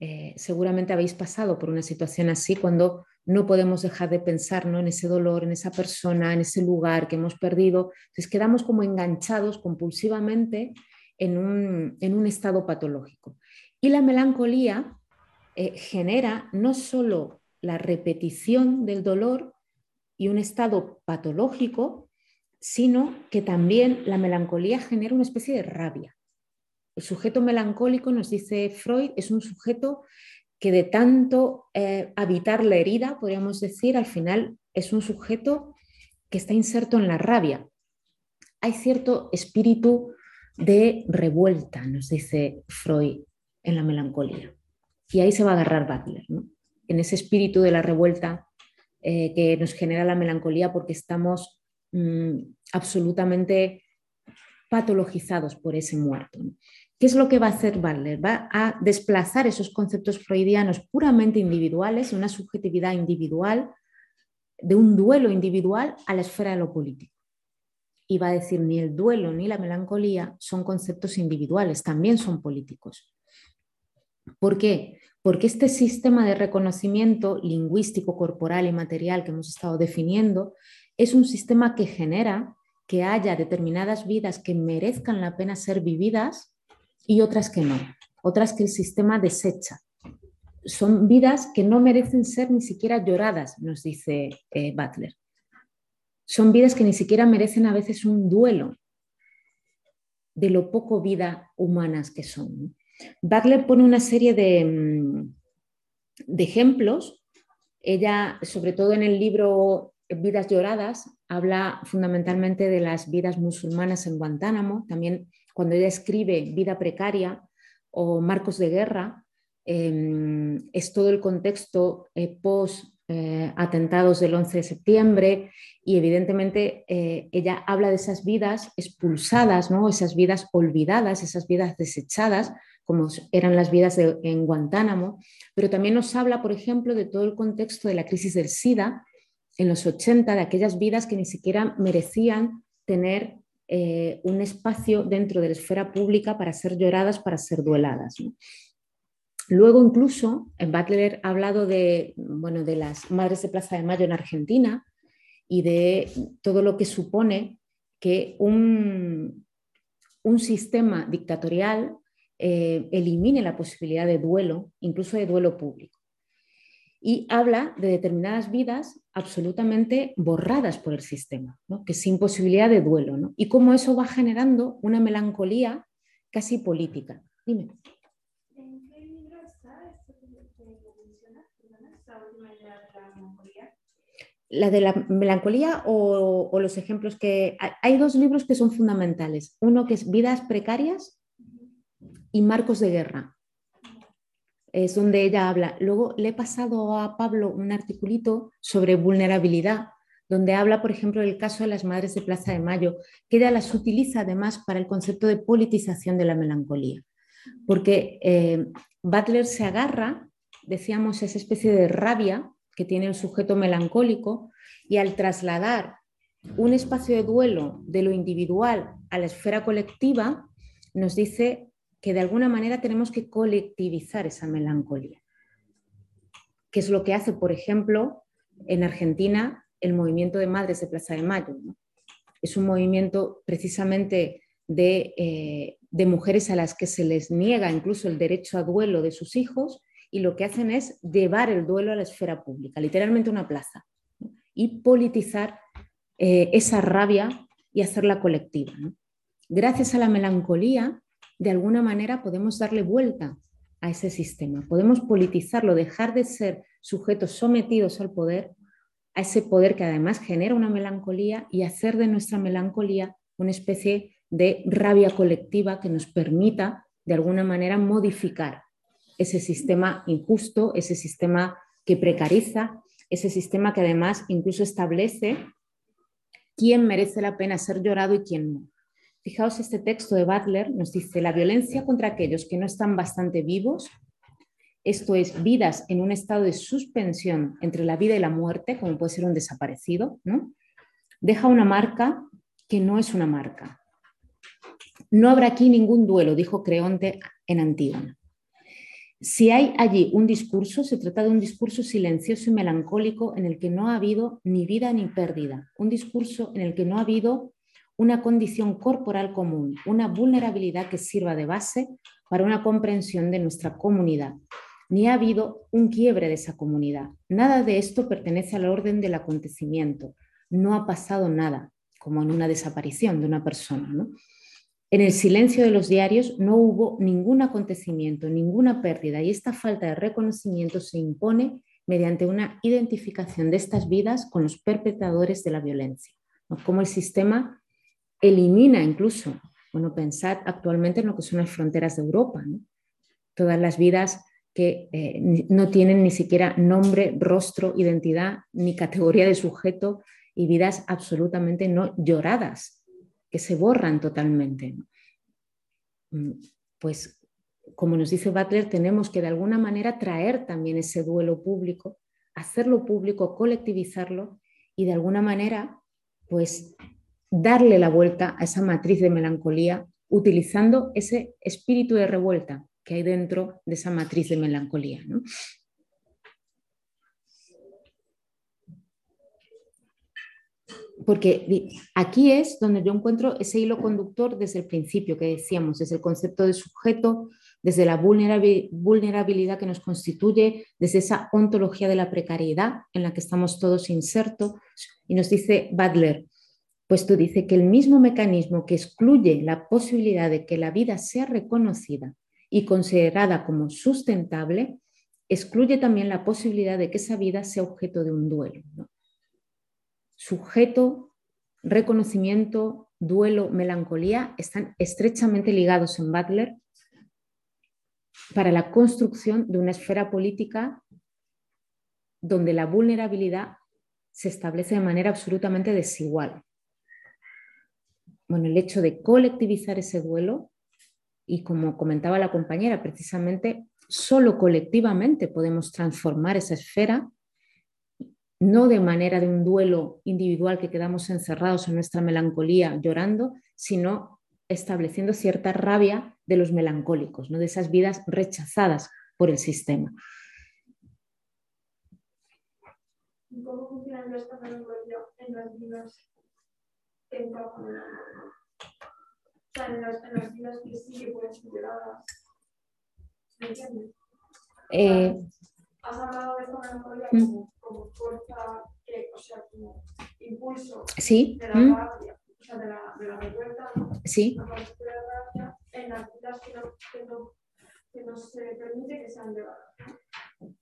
[SPEAKER 3] eh, seguramente habéis pasado por una situación así cuando no podemos dejar de pensar ¿no? en ese dolor, en esa persona, en ese lugar que hemos perdido. Entonces quedamos como enganchados compulsivamente en un, estado patológico. Y la melancolía eh, genera no solo la repetición del dolor y un estado patológico, sino que también la melancolía genera una especie de rabia. El sujeto melancólico, nos dice Freud, es un sujeto que de tanto eh, habitar la herida, podríamos decir, al final es un sujeto que está inserto en la rabia. Hay cierto espíritu de revuelta, nos dice Freud, en la melancolía. Y ahí se va a agarrar Butler, en ese espíritu de la revuelta eh, que nos genera la melancolía porque estamos mm, absolutamente patologizados por ese muerto. ¿Qué es lo que va a hacer Butler? Va a desplazar esos conceptos freudianos puramente individuales, una subjetividad individual, de un duelo individual a la esfera de lo político. Y va a decir, ni el duelo ni la melancolía son conceptos individuales, también son políticos. ¿Por qué? Porque este sistema de reconocimiento lingüístico, corporal y material que hemos estado definiendo es un sistema que genera que haya determinadas vidas que merezcan la pena ser vividas y otras que no, otras que el sistema desecha. Son vidas que no merecen ser ni siquiera lloradas, nos dice eh, Butler. Son vidas que ni siquiera merecen a veces un duelo de lo poco vida humanas que son. Butler pone una serie de, mm, de ejemplos. Ella, sobre todo en el libro Vidas lloradas, habla fundamentalmente de las vidas musulmanas en Guantánamo, también cuando ella escribe Vida precaria o Marcos de Guerra, em, es todo el contexto eh, post eh, atentados del 11 de septiembre y evidentemente eh, ella habla de esas vidas expulsadas, ¿no? esas vidas olvidadas, esas vidas desechadas, como eran las vidas en Guantánamo, pero también nos habla, por ejemplo, de todo el contexto de la crisis del SIDA en los 80, de aquellas vidas que ni siquiera merecían tener eh, un espacio dentro de la esfera pública para ser lloradas, para ser dueladas. Luego incluso Butler ha hablado de, bueno, de las Madres de Plaza de Mayo en Argentina y de todo lo que supone que un, un sistema dictatorial eh, elimine la posibilidad de duelo, incluso de duelo público y habla de determinadas vidas absolutamente borradas por el sistema, que sin posibilidad de duelo, y cómo eso va generando una melancolía casi política. Dime. ¿En qué libro que la de la melancolía o, los ejemplos que... Hay dos libros que son fundamentales. Uno que es Vidas precarias y Marcos de Guerra es donde ella habla. Luego le he pasado a Pablo un articulito sobre vulnerabilidad, donde habla, por ejemplo, del caso de las madres de Plaza de Mayo, que ella las utiliza además para el concepto de politización de la melancolía. Porque eh, Butler se agarra, decíamos, esa especie de rabia que tiene el sujeto melancólico y al trasladar un espacio de duelo de lo individual a la esfera colectiva, nos dice que de alguna manera tenemos que colectivizar esa melancolía, que es lo que hace, por ejemplo, en Argentina el movimiento de Madres de Plaza de Mayo. Es un movimiento precisamente de, eh, de, mujeres a las que se les niega incluso el derecho a duelo de sus hijos y lo que hacen es llevar el duelo a la esfera pública, literalmente una plaza, y politizar eh, esa rabia y hacerla colectiva. Gracias a la melancolía, de alguna manera podemos darle vuelta a ese sistema, podemos politizarlo, dejar de ser sujetos sometidos al poder, a ese poder que además genera una melancolía y hacer de nuestra melancolía una especie de rabia colectiva que nos permita de alguna manera modificar ese sistema injusto, ese sistema que precariza, ese sistema que además incluso establece quién merece la pena ser llorado y quién no. Fijaos, este texto de Butler nos dice, la violencia contra aquellos que no están bastante vivos, esto es, vidas en un estado de suspensión entre la vida y la muerte, como puede ser un desaparecido, ¿no? deja una marca que no es una marca. No habrá aquí ningún duelo, dijo Creonte en Antígona. Si hay allí un discurso, se trata de un discurso silencioso y melancólico en el que no ha habido ni vida ni pérdida, un discurso en el que no ha habido una condición corporal común, una vulnerabilidad que sirva de base para una comprensión de nuestra comunidad, ni ha habido un quiebre de esa comunidad. Nada de esto pertenece al orden del acontecimiento, no ha pasado nada, como en una desaparición de una persona. En el silencio de los diarios no hubo ningún acontecimiento, ninguna pérdida y esta falta de reconocimiento se impone mediante una identificación de estas vidas con los perpetradores de la violencia. Como el sistema elimina incluso, bueno, pensad actualmente en lo que son las fronteras de Europa, todas las vidas que eh, no tienen ni siquiera nombre, rostro, identidad, ni categoría de sujeto y vidas absolutamente no lloradas que se borran totalmente. Mm, pues, como nos dice Butler, tenemos que de alguna manera traer también ese duelo público, hacerlo público, colectivizarlo y de alguna manera, pues, darle la vuelta a esa matriz de melancolía utilizando ese espíritu de revuelta que hay dentro de esa matriz de melancolía. ¿no? porque aquí es donde yo encuentro ese hilo conductor desde el principio que decíamos, desde el concepto de sujeto, desde la vulnerabilidad que nos constituye, desde esa ontología de la precariedad en la que estamos todos insertos. Y nos dice Butler, pues tú dice que el mismo mecanismo que excluye la posibilidad de que la vida sea reconocida y considerada como sustentable, excluye también la posibilidad de que esa vida sea objeto de un duelo sujeto, reconocimiento, duelo, melancolía están estrechamente ligados en Butler para la construcción de una esfera política donde la vulnerabilidad se establece de manera absolutamente desigual. Bueno, el hecho de colectivizar ese duelo, y como comentaba la compañera, precisamente solo colectivamente podemos transformar esa esfera no de manera de un duelo individual que quedamos encerrados en nuestra melancolía llorando, sino estableciendo cierta rabia de los melancólicos, ¿no? de esas vidas rechazadas por el sistema.
[SPEAKER 4] ¿Cómo funciona esta melancolía en las vidas O sea, en las, en las que sí que pueden ser lloradas. ¿Me entiendes? Eh, has hablado de esta como, como, fuerza, que, o sea, como impulso
[SPEAKER 3] sí.
[SPEAKER 4] de la mm. o sea, de la, revuelta,
[SPEAKER 3] sí.
[SPEAKER 4] la rabia en las vidas que no, que, no, que no se permite que sean llevadas.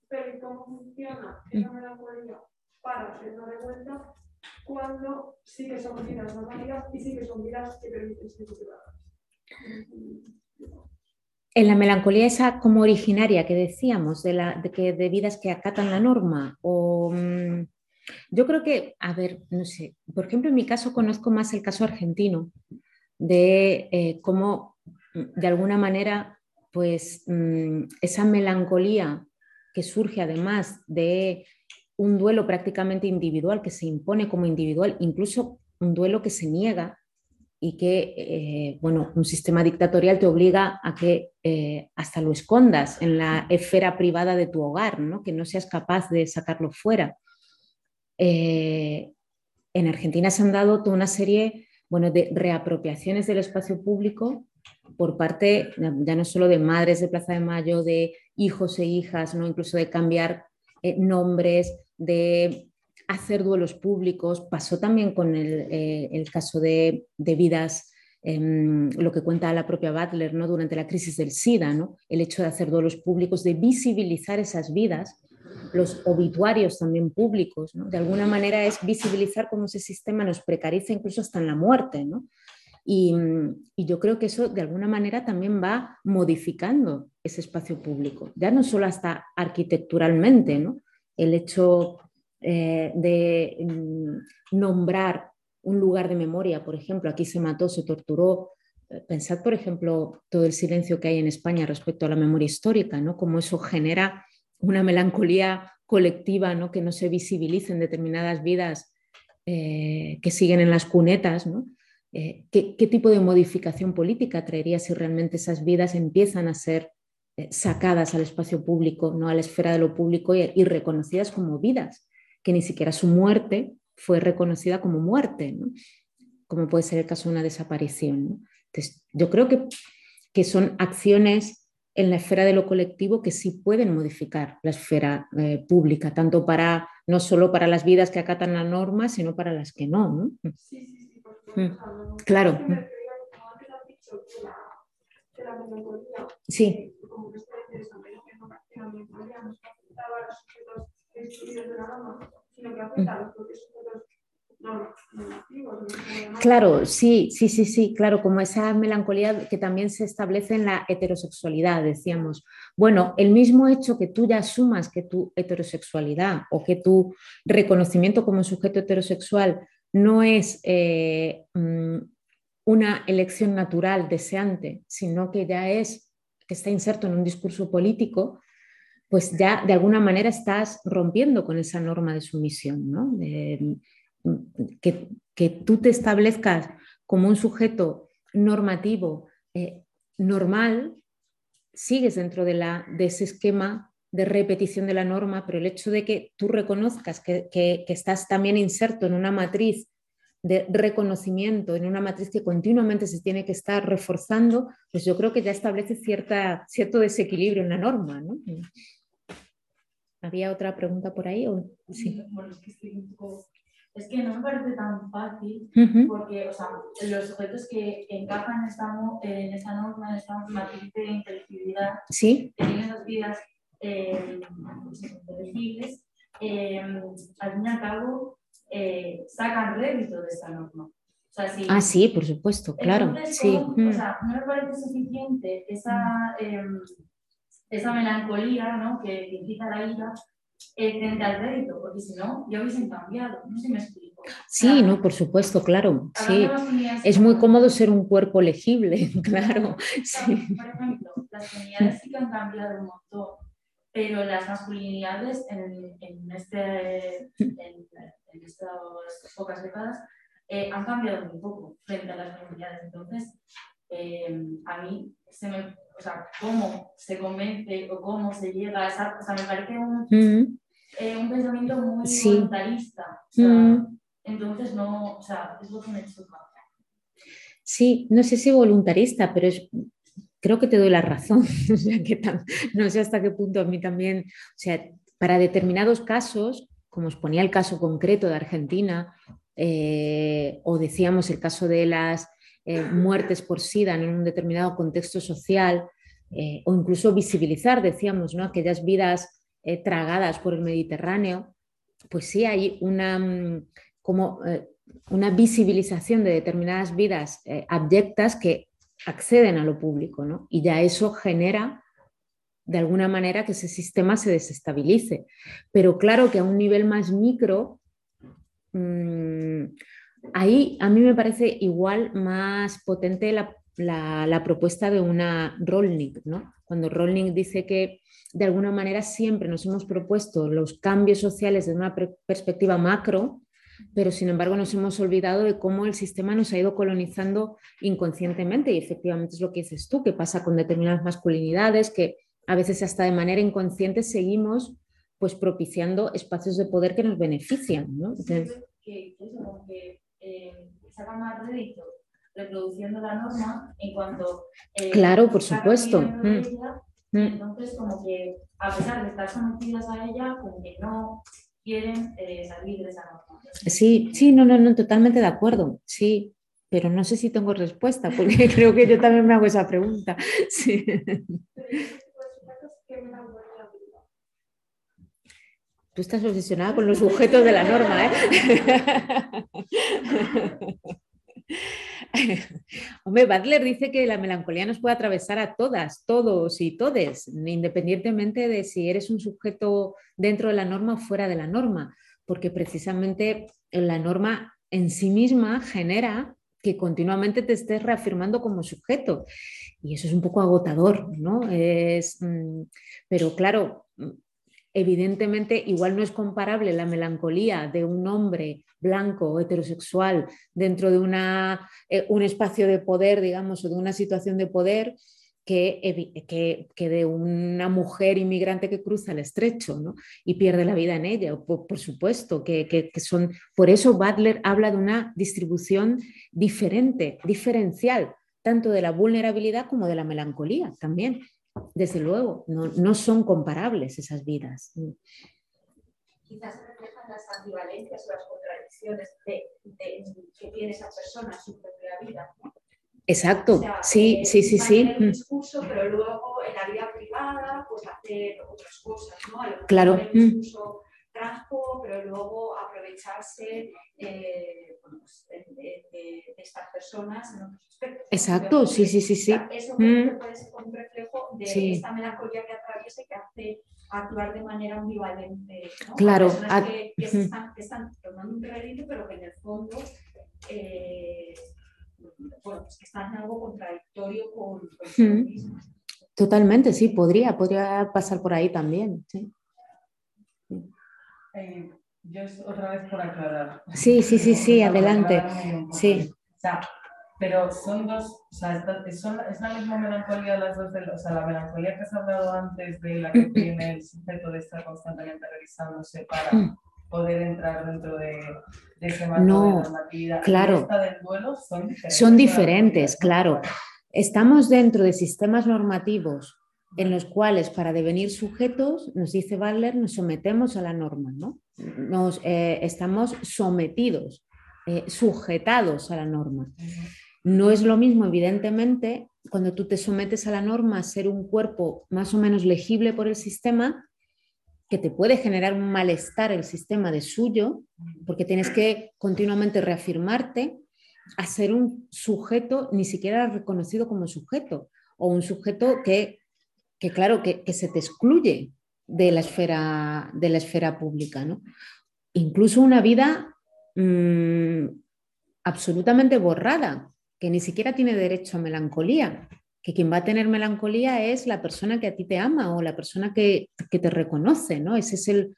[SPEAKER 4] Pero cómo funciona esa melancolía para hacer una revuelta cuando sí que son vidas normalitas y sí que son vidas que permiten ser llevadas?
[SPEAKER 3] en la melancolía esa como originaria que decíamos, de, la, que, de vidas que acatan la norma, o mm, yo creo que, a ver, no sé, por ejemplo, en mi caso conozco más el caso argentino, de eh, cómo mm, de alguna manera, pues mm, esa melancolía que surge además de un duelo prácticamente individual, que se impone como individual, incluso un duelo que se niega y que, eh, bueno, un sistema dictatorial te obliga a que eh, hasta lo escondas en la esfera privada de tu hogar, ¿no? que no seas capaz de sacarlo fuera. Eh, en Argentina se han dado toda una serie bueno, de reapropiaciones del espacio público por parte ya no solo de madres de Plaza de Mayo, de hijos e hijas, ¿no? incluso de cambiar nombres, de hacer duelos públicos, pasó también con el, eh, caso de, vidas, em, lo que cuenta la propia Butler ¿no? durante la crisis del SIDA, ¿no? el hecho de hacer duelos públicos, de visibilizar esas vidas, los obituarios también públicos, de alguna manera es visibilizar cómo ese sistema nos precariza incluso hasta en la muerte. Y, y, yo creo que eso de alguna manera también va modificando ese espacio público, ya no solo hasta arquitecturalmente, ¿no? El hecho eh, de mm, nombrar un lugar de memoria, por ejemplo, aquí se mató, se torturó. Eh, pensad, por ejemplo, todo el silencio que hay en España respecto a la memoria histórica, ¿no? Cómo eso genera una melancolía colectiva, ¿no? Que no se visibilicen determinadas vidas eh, que siguen en las cunetas, ¿no? ¿qué, tipo de modificación política traería si realmente esas vidas empiezan a ser sacadas al espacio público, no a la esfera de lo público y reconocidas como vidas? que ni siquiera su muerte fue reconocida como muerte, como puede ser el caso de una desaparición. yo creo que, que, son acciones en la esfera de lo colectivo que sí pueden modificar la esfera eh, pública, tanto para, no solo para las vidas que acatan la norma, sino para las que no. Sí, sí, sí, mm. Claro. Sí. Claro, sí, sí, sí, sí, claro, como esa melancolía que también se establece en la heterosexualidad, decíamos. Bueno, el mismo hecho que tú ya asumas que tu heterosexualidad o que tu reconocimiento como sujeto heterosexual no es eh, mm, una elección natural, deseante, sino que ya es, que está inserto en un discurso político, pues ya de alguna manera estás rompiendo con esa norma de sumisión, ¿no? que, tú te establezcas como un sujeto normativo eh, normal, sigues dentro de, la, de ese esquema de repetición de la norma, pero el hecho de que tú reconozcas que, que, estás también inserto en una matriz de reconocimiento, en una matriz que continuamente se tiene que estar reforzando, pues yo creo que ya establece cierta, cierto desequilibrio en la norma. ¿no? ¿Había otra pregunta por ahí? ¿O? Sí.
[SPEAKER 6] es, que no me parece tan fácil porque o sea, los sujetos que encajan en esta norma, en esta matriz de inteligibilidad,
[SPEAKER 3] ¿Sí?
[SPEAKER 6] que tienen esas vidas eh, inteligibles, eh, al fin y al cabo eh, sacan rédito de esta norma. O sea,
[SPEAKER 3] ah, sí, por supuesto, claro. sí.
[SPEAKER 6] o sea, no me parece suficiente esa, em, esa melancolía ¿no? que, que incita la ira eh, frente al rédito, porque si no, ya hubiesen cambiado. No sé si me explico.
[SPEAKER 3] Sí, no, por supuesto, claro. Sí. Es muy cómodo ser un cuerpo legible, *laughs* claro. Sí.
[SPEAKER 6] Por ejemplo, las feminidades sí que han cambiado un montón, pero las masculinidades en, en, este, en, en estas pocas décadas eh, han cambiado muy poco frente a las feminidades. Entonces, eh, a mí se me o sea, cómo se convence o cómo se llega a esa, o sea, me parece un, mm. eh, un pensamiento muy voluntarista. O sea, mm. Entonces, no, o sea, es lo que me choca.
[SPEAKER 3] Sí, no sé si voluntarista, pero es, creo que te doy la razón. *laughs* que no sé hasta qué punto a mí también, o sea, para determinados casos, como os ponía el caso concreto de Argentina, eh, o decíamos el caso de las eh, muertes por SIDA en un determinado contexto social, eh, o incluso visibilizar, decíamos, ¿no? aquellas vidas tragadas por el Mediterráneo, pues sí hay una, mm, como, una visibilización de determinadas vidas abyectas que acceden a lo público, ¿no? y ya eso genera de alguna manera que ese sistema se desestabilice. Pero claro que a un nivel más micro, mm, Ahí a mí me parece igual más potente la, propuesta de una Rolnik, ¿no? Cuando Rolnik dice que de alguna manera siempre nos hemos propuesto los cambios sociales desde una perspectiva macro, pero sin embargo nos hemos olvidado de cómo el sistema nos ha ido colonizando inconscientemente y efectivamente es lo que dices tú, que pasa con determinadas masculinidades, que a veces hasta de manera inconsciente seguimos pues propiciando espacios de poder que nos benefician. ¿no?
[SPEAKER 6] eh, saca más rédito reproduciendo la norma en cuanto...
[SPEAKER 3] Eh, claro, por supuesto. Mm.
[SPEAKER 6] Mm. entonces, como que a pesar de estar sometidas a ella, como que no,
[SPEAKER 7] quieren eh, salir de esa norma.
[SPEAKER 3] Sí, sí, no, no, no, totalmente de acuerdo, sí, pero no sé si tengo respuesta, porque *laughs* creo que yo también me hago esa pregunta. *laughs* Tú estás obsesionada con los sujetos de la norma, ¿eh? *laughs* *laughs* Hombre, Butler dice que la melancolía nos puede atravesar a todas, todos y todes, independientemente de si eres un sujeto dentro de la norma o fuera de la norma, porque precisamente la norma en sí misma genera que continuamente te estés reafirmando como sujeto. Y eso es un poco agotador, ¿no? Es, mm, pero claro, evidentemente igual no es comparable la melancolía de un hombre blanco, heterosexual, dentro de una, eh, un espacio de poder, digamos, o de una situación de poder, que, que, de una mujer inmigrante que cruza el estrecho ¿no? y pierde la vida en ella. Por, por supuesto, que, que, son. Por eso Butler habla de una distribución diferente, diferencial, tanto de la vulnerabilidad como de la melancolía también. Desde luego, no, no son comparables esas vidas.
[SPEAKER 6] Quizás reflejan las ambivalencias o las contradicciones de, que tiene esa persona en su propia vida.
[SPEAKER 3] Exacto, sí,
[SPEAKER 6] eh,
[SPEAKER 3] sí, sí, sí.
[SPEAKER 6] Un mm. discurso, pero luego en la vida privada, pues hacer otras cosas, ¿no?
[SPEAKER 3] Claro.
[SPEAKER 6] Mm. discurso transpo, pero luego aprovecharse eh, pues, de, estas personas en otros aspectos.
[SPEAKER 3] Exacto, sí, sí, sí, sí.
[SPEAKER 6] eso mm. puede ser un reflejo de esta melancolía que atraviesa y que hace actuar de manera ambivalente. ¿no?
[SPEAKER 3] Claro.
[SPEAKER 6] que, que, están, que, están, tomando un crédito, pero que en el fondo eh, bueno, pues que están en algo contradictorio con, con mismo.
[SPEAKER 3] Totalmente, sí, podría, podría pasar por ahí también. Sí.
[SPEAKER 5] Eh, yo otra vez por aclarar.
[SPEAKER 3] Sí, sí, sí, sí, adelante. Sí.
[SPEAKER 5] O sea, pero son dos, o sea, son, es la misma melancolía las dos, de, o sea, la melancolía que has hablado antes de la que *clears throat* tiene el sujeto de estar constantemente revisándose para mm. poder entrar dentro de, de ese marco no, de normatividad.
[SPEAKER 3] Claro.
[SPEAKER 5] Del duelo son diferentes.
[SPEAKER 3] Son diferentes, claro. Estamos dentro de sistemas normativos en los cuales para devenir sujetos, nos dice Butler, nos sometemos a la norma, ¿no? Nos, eh, estamos sometidos, eh, sujetados a la norma. No es lo mismo, evidentemente, cuando tú te sometes a la norma ser un cuerpo más o menos legible por el sistema, que te puede generar un malestar el sistema de suyo, porque tienes que continuamente reafirmarte a ser un sujeto ni siquiera reconocido como sujeto, o un sujeto que, que claro, que, se te excluye de la esfera, de la esfera pública. ¿no? Incluso una vida mm, absolutamente borrada, que ni siquiera tiene derecho a melancolía, que quien va a tener melancolía es la persona que a ti te ama o la persona que, te reconoce, ¿no? Ese es el,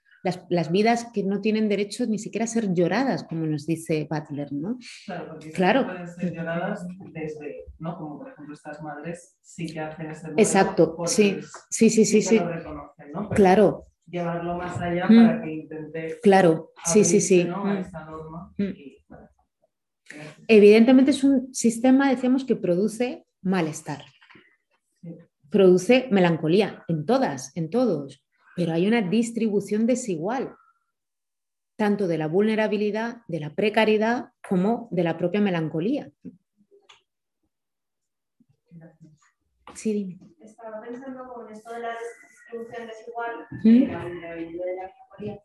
[SPEAKER 3] las, vidas que no tienen derecho ni siquiera a ser lloradas, como nos dice Butler, ¿no?
[SPEAKER 5] Claro, porque claro. pueden ser lloradas desde, ¿no? Como por ejemplo estas madres sí que hacen ese
[SPEAKER 3] Exacto, sí, sí, sí, sí, sí.
[SPEAKER 5] Lo reconocen, ¿no?
[SPEAKER 3] claro.
[SPEAKER 5] Llevarlo más allá mm. para que intente.
[SPEAKER 3] Claro, sí, sí, sí.
[SPEAKER 5] ¿no? A mm. esta norma. Mm.
[SPEAKER 3] Evidentemente es un sistema, decíamos, que produce malestar, produce melancolía en todas, en todos, pero hay una distribución desigual, tanto de la vulnerabilidad, de la precariedad, como de la propia melancolía. Sí, dime.
[SPEAKER 6] Estaba pensando con esto de la distribución desigual, de la vulnerabilidad de la melancolía,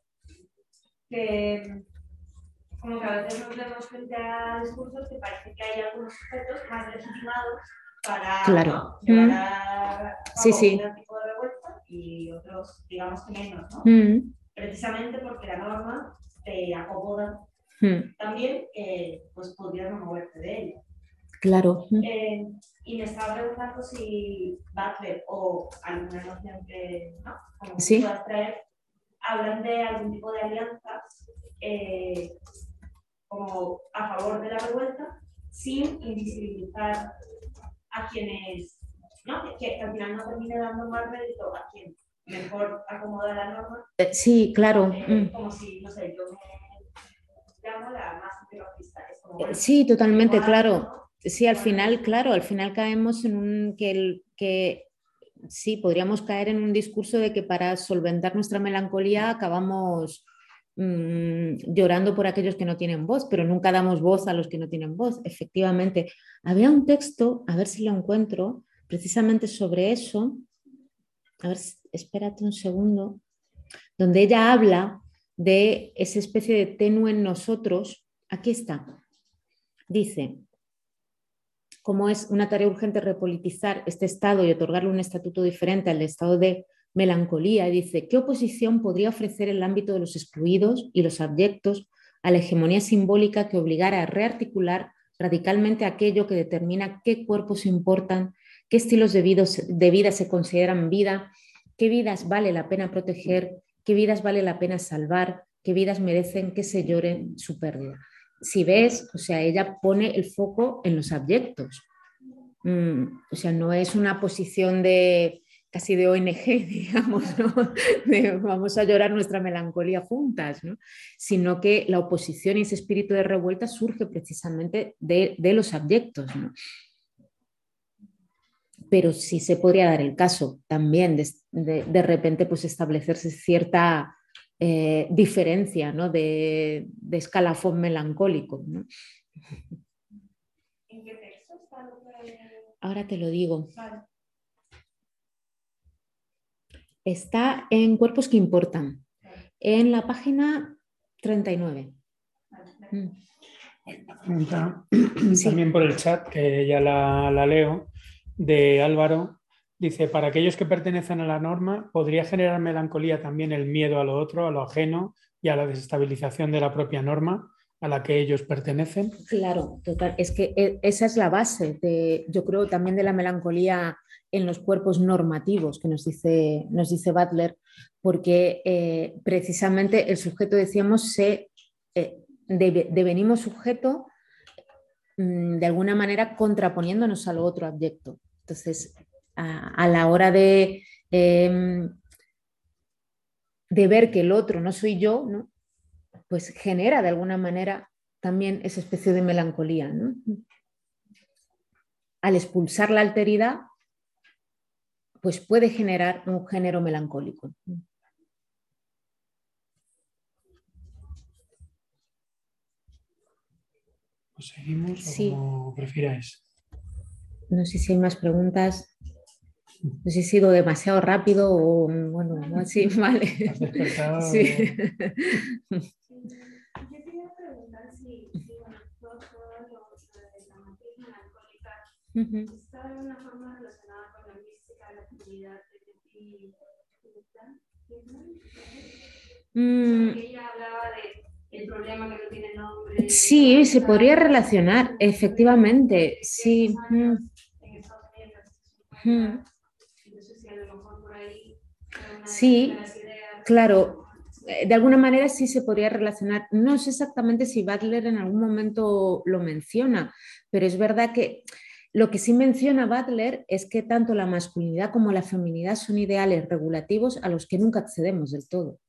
[SPEAKER 6] que como que a veces nos vemos frente a discursos que parece que hay algunos sujetos más legitimados para
[SPEAKER 3] claro.
[SPEAKER 6] llevar mm. a,
[SPEAKER 3] sí, sí.
[SPEAKER 6] Y otros, digamos que menos, ¿no?
[SPEAKER 3] Mm.
[SPEAKER 6] Precisamente porque la norma te acomoda
[SPEAKER 3] mm.
[SPEAKER 6] también, eh, pues podrías no moverte de ella.
[SPEAKER 3] Claro.
[SPEAKER 6] Eh, y me estaba preguntando si Butler o alguna noción que ¿no? Como
[SPEAKER 3] ¿Sí?
[SPEAKER 6] puedas traer, hablan de algún tipo de alianzas eh, como a favor de la revuelta sin invisibilizar a quienes, ¿no? que, al final no termine dando más rédito a quien mejor acomoda la norma.
[SPEAKER 3] Eh, sí, claro.
[SPEAKER 6] Eh, mm. Como si, no sé, yo me llamo la más.
[SPEAKER 3] Eh, sí, totalmente, claro. Sí, al final, claro, al final caemos en un que, el, que sí, podríamos caer en un discurso de que para solventar nuestra melancolía acabamos mm, llorando por aquellos que no tienen voz, pero nunca damos voz a los que no tienen voz. Efectivamente, había un texto, a ver si lo encuentro, precisamente sobre eso. A ver, espérate un segundo, donde ella habla de esa especie de tenue en nosotros. Aquí está. Dice, como es una tarea urgente repolitizar este estado y otorgarle un estatuto diferente al estado de melancolía, dice, ¿qué oposición podría ofrecer el ámbito de los excluidos y los abyectos a la hegemonía simbólica que obligara a rearticular radicalmente aquello que determina qué cuerpos importan, qué estilos de vida, se consideran vida, qué vidas vale la pena proteger, qué vidas vale la pena salvar, qué vidas merecen que se lloren su pérdida? Si ves, o sea, ella pone el foco en los abyectos. Mm, o sea, no es una posición de, casi de ONG, *laughs* digamos, vamos a llorar nuestra melancolía juntas, sino que la oposición y ese espíritu de revuelta surge precisamente de, los abyectos. Pero sí se podría dar el caso también de, repente pues establecerse cierta eh, diferencia de, escalafón melancólico.
[SPEAKER 6] ¿En qué texto está
[SPEAKER 3] Ahora te lo digo. Está en Cuerpos que Importan, en la página 39.
[SPEAKER 2] pregunta también por el chat, que ya la, la leo, de Álvaro. Dice, para aquellos que pertenecen a la norma, ¿podría generar melancolía también el miedo a lo otro, a lo ajeno y a la desestabilización de la propia norma a la que ellos pertenecen?
[SPEAKER 3] Claro, total. Es que e, esa es la base, de, yo creo, también de la melancolía en los cuerpos normativos que nos dice, nos dice Butler, porque eh, precisamente el sujeto, decíamos, se eh, devenimos sujeto mm, de alguna manera contraponiéndonos al otro abyecto. Entonces, a, la hora de, em, de ver que el otro no soy yo, pues genera de alguna manera también esa especie de melancolía. Al expulsar la alteridad, pues puede generar un género melancólico.
[SPEAKER 2] Pues seguimos o como prefiráis.
[SPEAKER 3] No sé si hay más preguntas. No sé si he sido demasiado rápido o bueno, así, *laughs* vale.
[SPEAKER 6] Sí. Yo quería preguntar si, si bueno, todos los de la matriz melancólica está de una forma relacionada con la mística, la actividad de
[SPEAKER 3] Mm.
[SPEAKER 6] Ella hablaba de el problema que no tiene nombre.
[SPEAKER 3] Sí, se podría relacionar, efectivamente, sí. Mm. Mm. Sí, claro, eh, de alguna manera sí se podría relacionar. No sé exactamente si Butler en algún momento lo menciona, pero es verdad que lo que sí menciona Butler es que tanto la masculinidad como la feminidad son ideales regulativos a los que nunca accedemos del todo.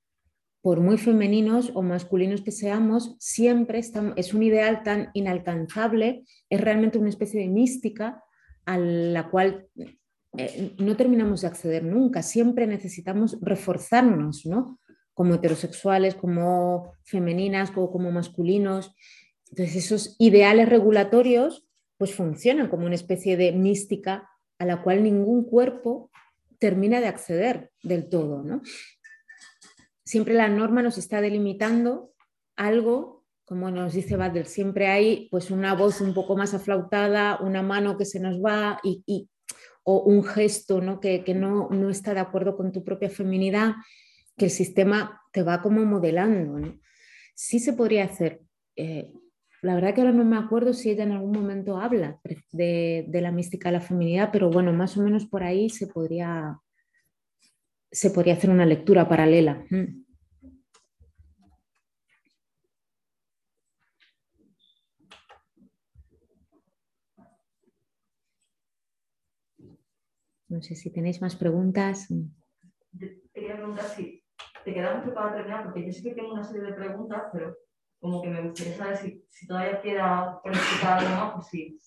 [SPEAKER 3] Por muy femeninos o masculinos que seamos, siempre es un ideal tan inalcanzable, es realmente una especie de mística a la cual eh, no terminamos de acceder nunca. Siempre necesitamos reforzarnos, ¿no? Como heterosexuales, como femeninas, como, como masculinos. Entonces, esos ideales regulatorios pues funcionan como una especie de mística a la cual ningún cuerpo termina de acceder del todo. ¿no? Siempre la norma nos está delimitando algo, como nos dice Badel, siempre hay pues una voz un poco más aflautada, una mano que se nos va y, un gesto ¿no? Que, no, no, está de acuerdo con tu propia feminidad, que el sistema te va como modelando. ¿no? Sí se podría hacer. Eh, la verdad que ahora no me acuerdo si ella en algún momento habla de, la mística de la feminidad, pero bueno, más o menos por ahí se podría, se podría hacer una lectura paralela. Mm. No sé si tenéis más preguntas.
[SPEAKER 4] Te quería preguntar si te queda mucho para terminar, porque yo sé que tengo una serie de preguntas, pero como que me gustaría saber si, si todavía queda por explicar algo más, pues sí.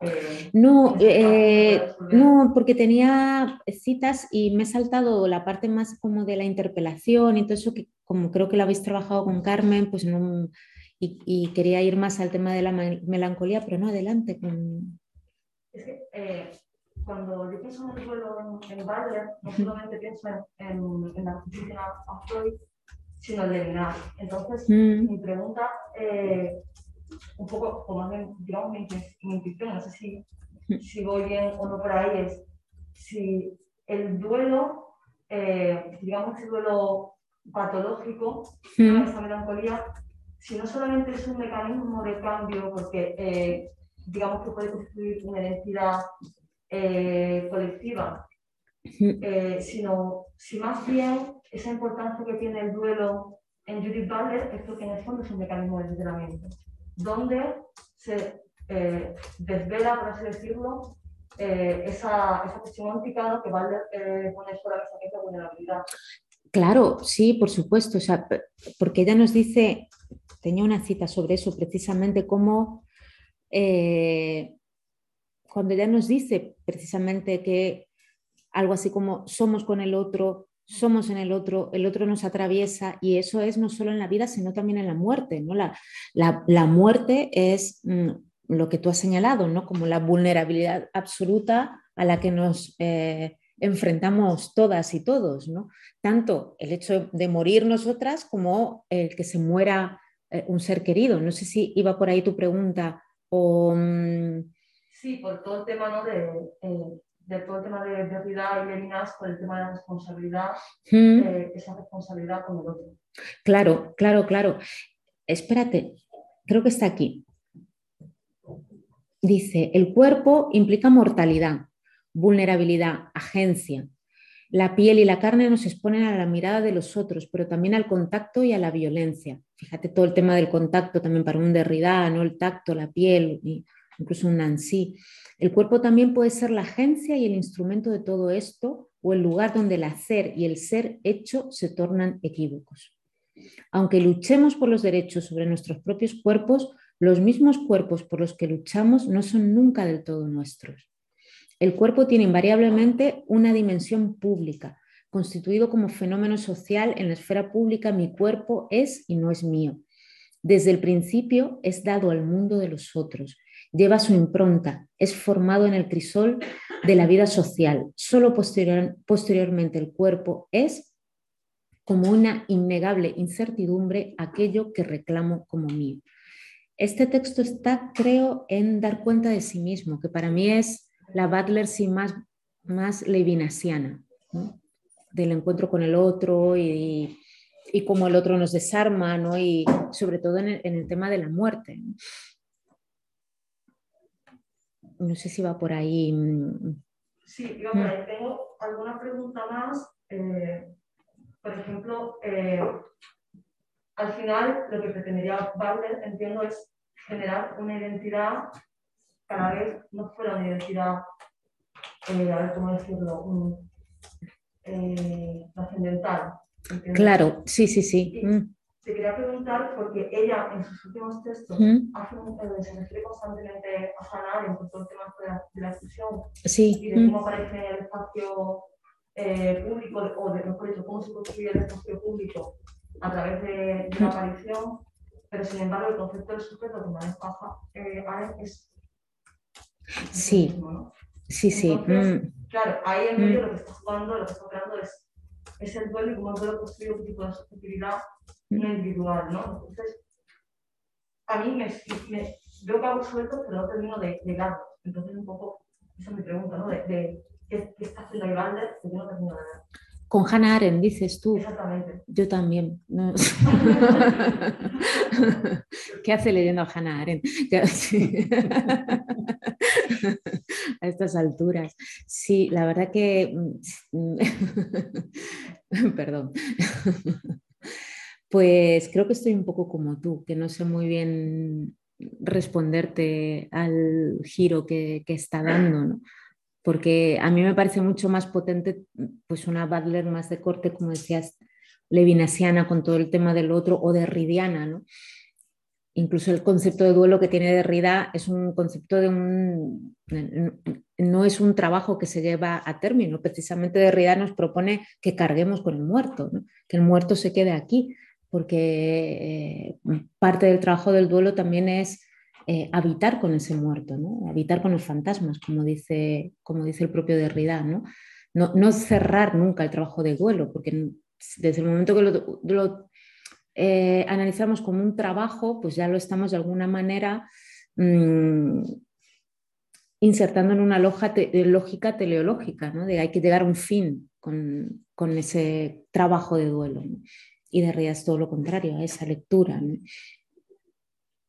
[SPEAKER 3] Eh, no, eh, no, porque tenía citas y me he saltado la parte más como de la interpelación y todo eso que como creo que lo habéis trabajado con Carmen, pues no, y, quería ir más al tema de la melancolía, pero no, adelante.
[SPEAKER 4] Es que eh, cuando yo pienso en el duelo en, en no solamente pienso en, en, la justicia a Freud, sino en Levinas. Entonces, mm. mi pregunta un poco, como digamos, mi, intuición, no sé si, *laughs* si voy bien o no por ahí, es si el duelo, eh, digamos, el duelo patológico, mm. esa melancolía, si no solamente es un mecanismo de cambio, porque eh, digamos que puede construir una identidad eh, colectiva, sino si más bien esa importancia que tiene el duelo en Judith Butler es porque en el fondo es un mecanismo de entrenamiento donde se eh, desvela, por así decirlo, eh, esa, esa, cuestión anticada que va eh, poner sobre la mesa que es la vulnerabilidad.
[SPEAKER 3] Claro, sí, por supuesto, o sea, porque ella nos dice, tenía una cita sobre eso, precisamente cómo, eh, cuando ella nos dice precisamente que algo así como somos con el otro, somos en el otro, el otro nos atraviesa y eso es no solo en la vida, sino también en la muerte. ¿no? La, la, muerte es mm, lo que tú has señalado, ¿no? como la vulnerabilidad absoluta a la que nos eh, enfrentamos todas y todos. ¿no? Tanto el hecho de morir nosotras como el que se muera eh, un ser querido. No sé si iba por ahí tu pregunta o...
[SPEAKER 4] Mm, sí, por todo el tema ¿no? de... Eh, de todo el tema de Derrida y Levinas por el tema de la responsabilidad, mm. eh, esa responsabilidad con el otro.
[SPEAKER 3] Claro, claro, claro. Espérate, creo que está aquí. Dice, el cuerpo implica mortalidad, vulnerabilidad, agencia. La piel y la carne nos exponen a la mirada de los otros, pero también al contacto y a la violencia. Fíjate todo el tema del contacto también para un Derrida, ¿no? El tacto, la piel, incluso un Nancy. El cuerpo también puede ser la agencia y el instrumento de todo esto o el lugar donde el hacer y el ser hecho se tornan equívocos. Aunque luchemos por los derechos sobre nuestros propios cuerpos, los mismos cuerpos por los que luchamos no son nunca del todo nuestros. El cuerpo tiene invariablemente una dimensión pública, constituido como fenómeno social en la esfera pública, mi cuerpo es y no es mío. Desde el principio es dado al mundo de los otros, lleva su impronta, es formado en el crisol de la vida social. Solo posteriormente el cuerpo es como una innegable incertidumbre aquello que reclamo como mío. Este texto está, creo, en dar cuenta de sí mismo, que para mí es la Butler sí más, más levinasiana, del encuentro con el otro y, y cómo el otro nos desarma, ¿no? y sobre todo en el, tema de la muerte sé si va por ahí.
[SPEAKER 4] Mm. Sí, yo mm. tengo alguna pregunta más. Eh, por ejemplo, eh, al final lo que pretendería Butler, entiendo, es generar una identidad cada vez no fuera una identidad, eh, a ver cómo decirlo, un, trascendental.
[SPEAKER 3] Claro, sí, sí, sí. Mm
[SPEAKER 4] te quería preguntar, porque ella en sus últimos textos hace un, eh, se refiere constantemente a sanar en todo el tema de la, de la exclusión
[SPEAKER 3] sí.
[SPEAKER 4] y de cómo aparece el espacio eh, público, o de, mejor dicho, cómo se construye el espacio público a través de, la aparición, pero sin embargo el concepto del sujeto que maneja eh, es...
[SPEAKER 3] Sí, sí, sí.
[SPEAKER 4] Entonces, Claro, ahí en medio lo que está jugando, lo que está creando es, es el duelo y cómo el duelo construye un tipo de subjetividad no individual, ¿no? Entonces, a mí me, me veo cabos sueltos, pero no termino de llegar. Entonces, un poco, esa es mi pregunta, ¿no? De, de ¿qué, ¿qué, está haciendo Ivalder que yo no termino de ver.
[SPEAKER 3] Con Hannah Arendt, dices tú.
[SPEAKER 4] Exactamente.
[SPEAKER 3] Yo también. No. *laughs* ¿Qué hace leyendo a Hannah Arendt? *laughs* a estas alturas. Sí, la verdad que... Mm, *laughs* perdón pues creo que estoy un poco como tú, que no sé muy bien responderte al giro que, está dando, ¿no? porque a mí me parece mucho más potente pues una Butler más de corte, como decías, levinasiana con todo el tema del otro o de Ridiana, ¿no? incluso el concepto de duelo que tiene Derrida es un concepto de un... no es un trabajo que se lleva a término. Precisamente Derrida nos propone que carguemos con el muerto, que el muerto se quede aquí, porque eh, parte del trabajo del duelo también es eh, habitar con ese muerto, ¿no? habitar con los fantasmas, como dice, como dice el propio Derrida. ¿no? No, cerrar nunca el trabajo de duelo, porque desde el momento que lo eh, analizamos como un trabajo, pues ya lo estamos de alguna manera mm, insertando en una lógica teleológica, ¿no? de hay que llegar a un fin con, ese trabajo de duelo. Y de realidad es todo lo contrario, a esa lectura.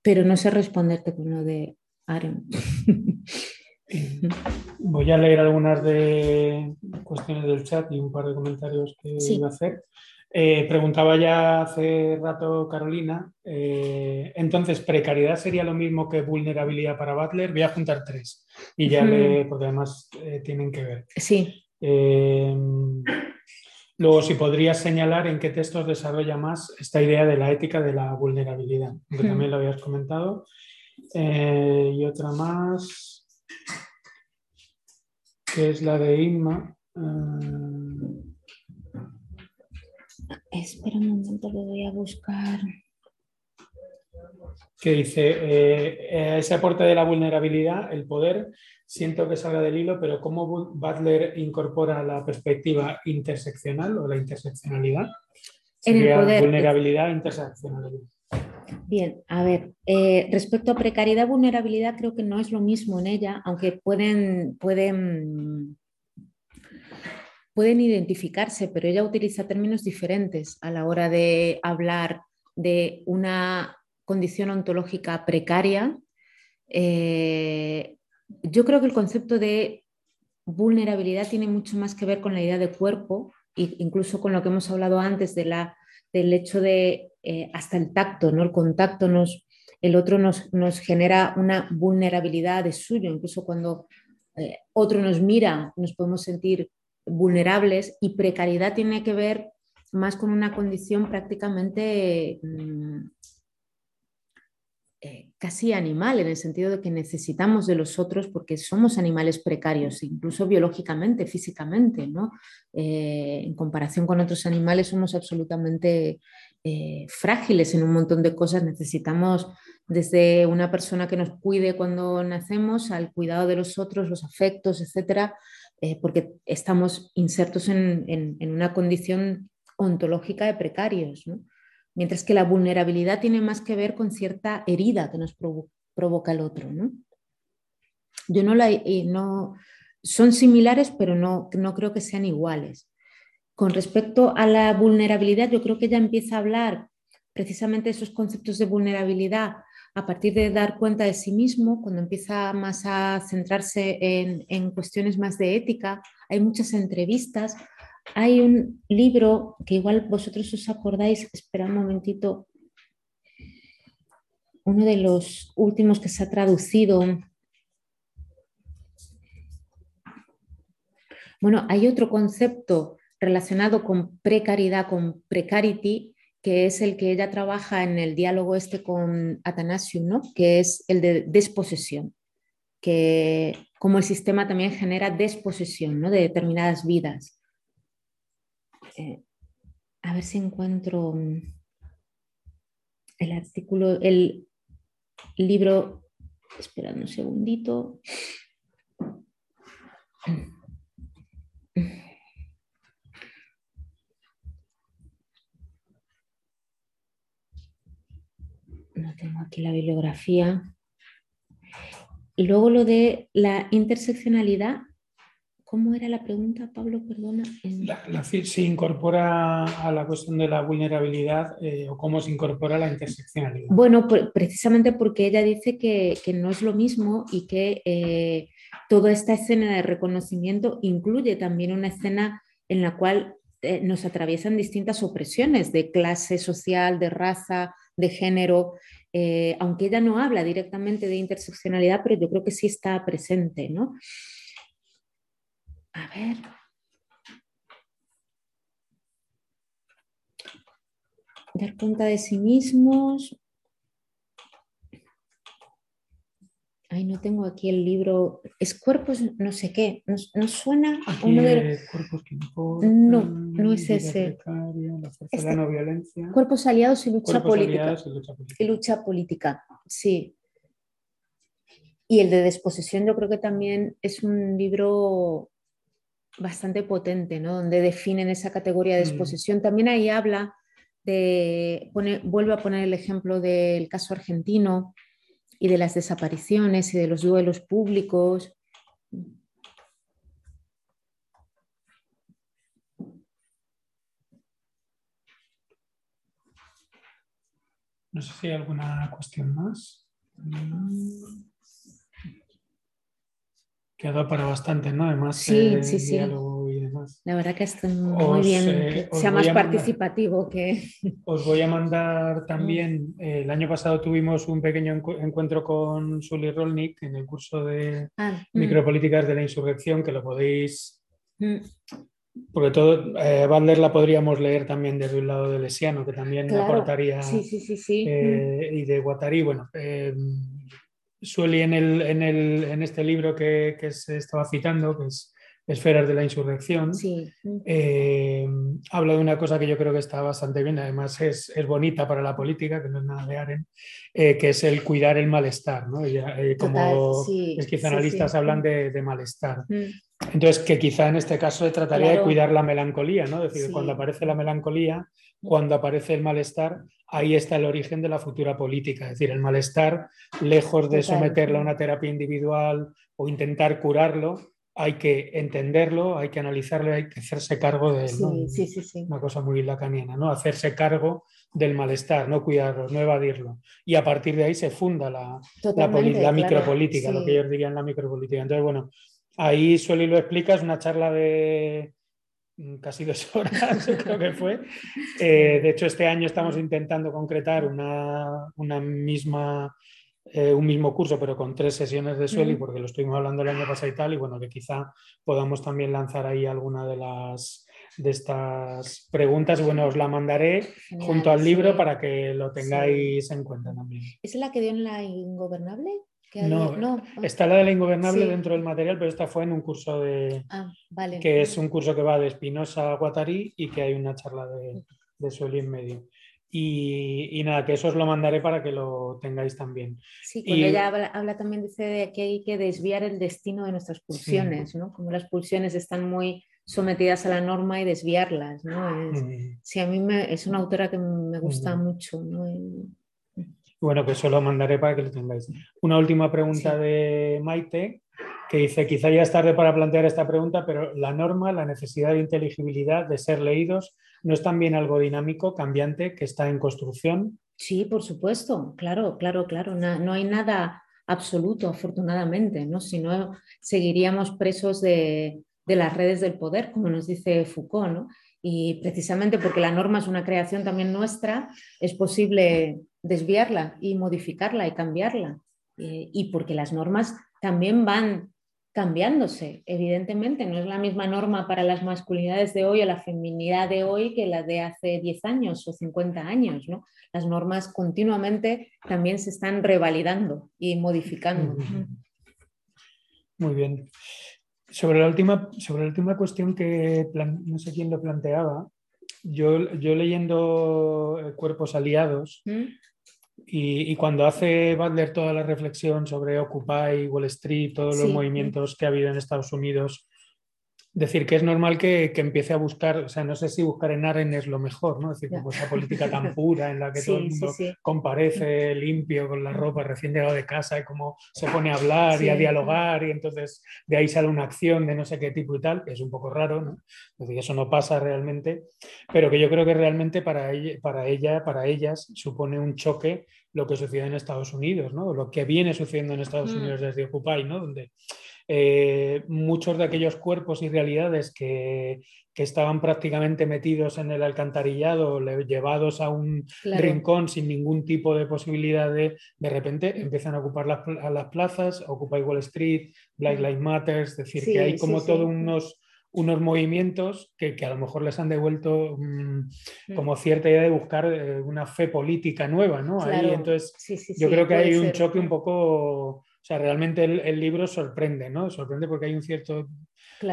[SPEAKER 3] Pero no sé responderte con lo de Aaron. *laughs*
[SPEAKER 2] Voy a leer algunas de cuestiones del chat y un par de comentarios que iba a hacer. Eh, preguntaba ya hace rato Carolina, eh, entonces, ¿precariedad sería lo mismo que vulnerabilidad para Butler? Voy a juntar tres y ya le, porque además eh, tienen que ver.
[SPEAKER 3] Sí.
[SPEAKER 2] Luego, si podrías señalar en qué textos desarrolla más esta idea de la ética de la vulnerabilidad, que también lo habías comentado. y otra más, que es la de Inma.
[SPEAKER 3] Espera un momento, lo voy a buscar.
[SPEAKER 2] Que dice, eh, ese aporte de la vulnerabilidad, el poder, siento que salga del hilo, pero ¿cómo Butler incorpora la perspectiva interseccional o la interseccionalidad?
[SPEAKER 3] En el poder.
[SPEAKER 2] Vulnerabilidad, interseccionalidad.
[SPEAKER 3] Bien, a ver, eh, respecto a precariedad, vulnerabilidad, creo que no es lo mismo en ella, aunque pueden, pueden pueden identificarse, pero ella utiliza términos diferentes a la hora de hablar de una condición ontológica precaria. Eh, yo creo que el concepto de vulnerabilidad tiene mucho más que ver con la idea de cuerpo incluso con lo que hemos hablado antes de la, del hecho de eh, hasta el tacto, ¿no? el contacto nos, el otro nos, nos genera una vulnerabilidad de suyo, incluso cuando eh, otro nos mira nos podemos sentir vulnerables y precariedad tiene que ver más con una condición prácticamente mm, eh, casi animal, en el sentido de que necesitamos de los otros porque somos animales precarios, incluso biológicamente, físicamente. ¿no? Eh, en comparación con otros animales somos absolutamente eh, frágiles en un montón de cosas. Necesitamos desde una persona que nos cuide cuando nacemos al cuidado de los otros, los afectos, etcétera, porque estamos insertos en, una condición ontológica de precarios, mientras que la vulnerabilidad tiene más que ver con cierta herida que nos provoca el otro. ¿no? Yo no la, no, son similares, pero no, no creo que sean iguales. Con respecto a la vulnerabilidad, yo creo que ella empieza a hablar precisamente esos conceptos de vulnerabilidad a partir de dar cuenta de sí mismo, cuando empieza más a centrarse en, cuestiones más de ética, hay muchas entrevistas. Hay un libro que igual vosotros os acordáis, espera un momentito, uno de los últimos que se ha traducido. Bueno, hay otro concepto relacionado con precariedad, con precarity, que es el que ella trabaja en el diálogo este con Atanasium, ¿no? que es el de desposesión, que como el sistema también genera desposesión ¿no? de determinadas vidas. Eh, a ver si encuentro mm, el artículo, el libro, esperad un segundito. no tengo aquí la bibliografía. Y luego lo de la interseccionalidad, ¿cómo era la pregunta, Pablo? Perdona.
[SPEAKER 2] La, se incorpora a la cuestión de la vulnerabilidad eh, o cómo se incorpora la interseccionalidad.
[SPEAKER 3] Bueno, precisamente porque ella dice que, no es lo mismo y que eh, toda esta escena de reconocimiento incluye también una escena en la cual eh, nos atraviesan distintas opresiones de clase social, de raza, de género, aunque ella no habla directamente de interseccionalidad, pero yo creo que sí está presente, ¿no? A ver. Dar cuenta de sí mismos. Ay, no tengo aquí el libro. Es cuerpos, no sé qué. ¿Nos, suena
[SPEAKER 2] aquí uno de cuerpos que importan,
[SPEAKER 3] No, no es ese.
[SPEAKER 2] la este, no violencia.
[SPEAKER 3] Cuerpos aliados y lucha, política. y lucha política. Sí. Y el de desposesión, yo creo que también es un libro bastante potente, ¿no? Donde definen esa categoría de mm. desposesión. También ahí habla de, pone, vuelve a poner el ejemplo del caso argentino y de las desapariciones y de los duelos públicos.
[SPEAKER 2] No sé si hay alguna cuestión más. Quedó para bastante, ¿no? Además,
[SPEAKER 3] sí, eh, sí, sí. y demás. La verdad que está muy bien, eh, sea más participativo que... *laughs*
[SPEAKER 2] Os voy a mandar también, eh, el año pasado tuvimos un pequeño encuentro con Sully Rolnik en el curso de ah, mm. micropolíticas de la insurrección, que lo podéis... Mm. Porque todo, eh, la podríamos leer también desde un lado de Lesiano, que también aportaría...
[SPEAKER 3] Sí, sí, sí, sí.
[SPEAKER 2] Y de Guattari, bueno Sueli en, el, en, el, en este libro que, que, se estaba citando, que es Esferas de la Insurrección, eh, habla de una cosa que yo creo que está bastante bien, además es, es bonita para la política, que no es nada de Aren, eh, que es el cuidar el malestar. ¿no? Eh, como esquizanalistas hablan de, de malestar. Mm. Entonces, que quizá en este caso se trataría de cuidar la melancolía, ¿no? es decir, cuando aparece la melancolía, cuando aparece el malestar, ahí está el origen de la futura política. Es decir, el malestar, lejos de someterlo a una terapia individual o intentar curarlo, hay que entenderlo, hay que analizarlo, hay que hacerse cargo de él.
[SPEAKER 3] Sí, sí, sí,
[SPEAKER 2] Una cosa muy lacaniana, ¿no? Hacerse cargo del malestar, no cuidarlo, no evadirlo. Y a partir de ahí se funda la, la, micropolítica, lo que ellos dirían la micropolítica. Entonces, bueno, ahí Sueli lo explica, es una charla de casi dos *laughs* horas, creo que fue. Eh, de hecho, este año estamos intentando concretar una, una misma, eh, un mismo curso, pero con tres sesiones de Sueli, porque lo estuvimos hablando el año pasado y tal, y bueno, que quizá podamos también lanzar ahí alguna de las de estas preguntas. Bueno, os la mandaré junto al libro para que lo tengáis en cuenta también.
[SPEAKER 3] ¿Es la que dio en la Ingobernable?
[SPEAKER 2] No, está la de la ingobernable dentro del material, pero esta fue en un curso de.
[SPEAKER 3] Ah, vale.
[SPEAKER 2] Que es un curso que va de Espinosa a Guattari y que hay una charla de, de Sueli en medio. Y, nada, que eso os lo mandaré para que lo tengáis también.
[SPEAKER 3] Sí, cuando ella habla, también dice de que hay que desviar el destino de nuestras pulsiones, ¿no? Como las pulsiones están muy sometidas a la norma y desviarlas, ¿no? Sí, a mí me, es una autora que me gusta mucho, ¿no?
[SPEAKER 2] Bueno, pues eso lo mandaré para que lo tengáis. Una última pregunta de Maite, que dice, quizá ya es tarde para plantear esta pregunta, pero la norma, la necesidad de inteligibilidad, de ser leídos, ¿no es también algo dinámico, cambiante, que está en construcción?
[SPEAKER 3] Sí, por supuesto, claro, claro, claro. No, hay nada absoluto, afortunadamente, ¿no? Si no, seguiríamos presos de, de las redes del poder, como nos dice Foucault, ¿no? Y precisamente porque la norma es una creación también nuestra, es posible desviarla y modificarla y cambiarla. Eh, y porque las normas también van cambiándose, evidentemente. No es la misma norma para las masculinidades de hoy o la feminidad de hoy que la de hace 10 años o 50 años. ¿no? Las normas continuamente también se están revalidando y modificando.
[SPEAKER 2] Muy bien. Sobre la última, sobre la última cuestión que no sé quién lo planteaba, yo, yo leyendo Cuerpos Aliados, ¿Mm? Y, cuando hace Butler toda la reflexión sobre Occupy, Wall Street, todos los movimientos que ha habido en Estados Unidos decir que es normal que, empiece a buscar, o sea, no sé si buscar en Aren es lo mejor, ¿no? Es decir, como esa política tan *laughs* pura en la que todo el mundo comparece limpio con la ropa recién llegado de casa y cómo se pone a hablar y a dialogar y entonces de ahí sale una acción de no sé qué tipo y tal, que es un poco raro, ¿no? Es decir, eso no pasa realmente, pero que yo creo que realmente para ella, para, ella, para ellas supone un choque lo que sucede en Estados Unidos, ¿no? Lo que viene sucediendo en Estados mm. Unidos desde Occupy, ¿no? Donde eh, muchos de aquellos cuerpos y realidades que, estaban prácticamente metidos en el alcantarillado, llevados a un rincón sin ningún tipo de posibilidad de, de repente empiezan a ocupar las, las plazas, Occupy Wall Street, Black Lives Matter, es decir, que hay como todos unos unos movimientos que, a lo mejor les han devuelto mm, mm. como cierta idea de buscar eh, una fe política nueva, ¿no? Ahí, entonces, yo creo que hay un choque un poco sea, realmente el, libro sorprende, ¿no? Sorprende porque hay un cierto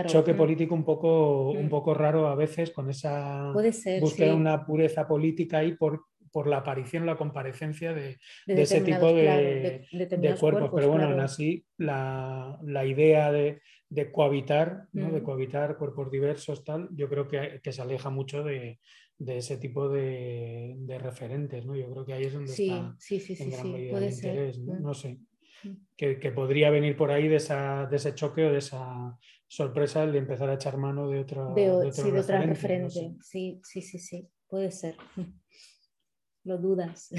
[SPEAKER 2] choque mm. político un poco, un mm. poco raro a veces con esa búsqueda de una pureza política ahí por, por la aparición, la comparecencia de, ese tipo de, cuerpos. Pero bueno, aún así, la, idea de, cohabitar, ¿no? de mm. cohabitar cuerpos diversos, tal, yo creo que, que se aleja mucho de, ese tipo de, referentes, ¿no? Yo creo que ahí es donde está en gran medida el interés, ¿no? Sé. Mm. Que, podría venir por ahí de, esa, de ese choque o de esa sorpresa el de empezar a echar mano de otra
[SPEAKER 3] de, sí, de otra referente. Sí, sí, sí, sí, puede ser. *laughs* Lo dudas.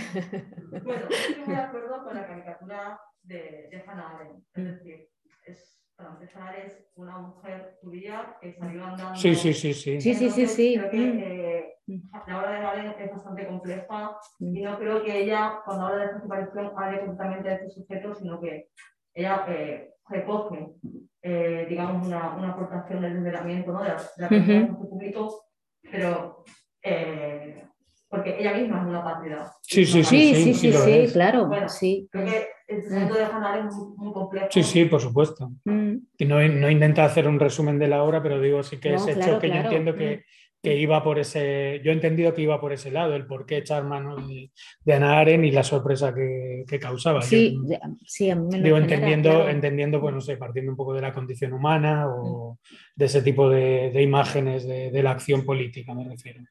[SPEAKER 4] Bueno, estoy de acuerdo con la caricatura de, de Hannah Arendt. Es decir, es para empezar, es una mujer judía que salió andando.
[SPEAKER 2] Sí, sí, sí. Sí,
[SPEAKER 3] sí, sí. sí, sí.
[SPEAKER 4] Creo que mm. eh, la obra de Valen es bastante compleja y no creo que ella, cuando habla de esta separación, hable completamente de este sujeto, sino que ella eh, recoge, eh, digamos, una, una, aportación del liberamiento ¿no? de la, de la persona uh -huh. público, pero. Eh, porque ella misma es una patria.
[SPEAKER 2] Sí, sí,
[SPEAKER 3] sí, sí, sí, sí, claro. Bueno, sí.
[SPEAKER 4] Creo que el Hannah es muy, complejo.
[SPEAKER 2] Sí, sí, por supuesto. Mm. Y no, no, intenta hacer un resumen de la obra, pero digo, sí que es hecho que yo entiendo que, mm. que, iba por ese. Yo he entendido que iba por ese lado, el por qué echar mano de, de Ana Aren y la sorpresa que, que causaba.
[SPEAKER 3] Sí, sí, a mí me lo
[SPEAKER 2] Digo, entendiendo, entendiendo, pues no sé, partiendo un poco de la condición humana o mm. de ese tipo de, de imágenes de, de la acción política, me refiero.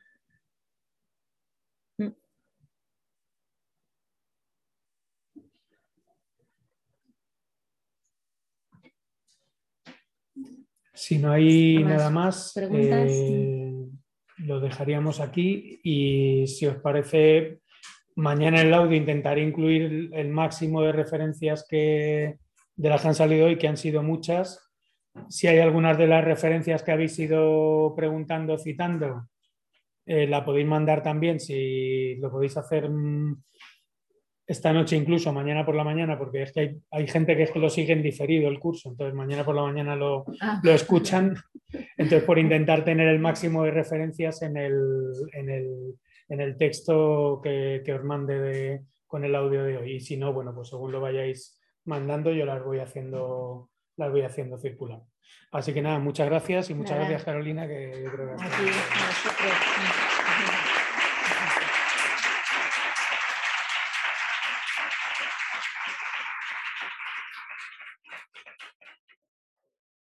[SPEAKER 2] Si no hay nada más, eh, lo dejaríamos aquí y si os parece, mañana en el audio intentaré incluir el máximo de referencias que, de las que han salido hoy, que han sido muchas. Si hay algunas de las referencias que habéis ido preguntando, citando, eh, la podéis mandar también, si lo podéis hacer mm, esta noche incluso, mañana por la mañana, porque es que hay, hay gente que, es que lo sigue en diferido el curso, entonces mañana por la mañana lo, ah. lo escuchan, entonces por intentar tener el máximo de referencias en el, en el, en el texto que, que, os mande de, con el audio de hoy, y si no, bueno, pues según lo vayáis mandando, yo las voy haciendo, las voy haciendo circular. Así que nada, muchas gracias y muchas gracias Carolina, que yo creo que...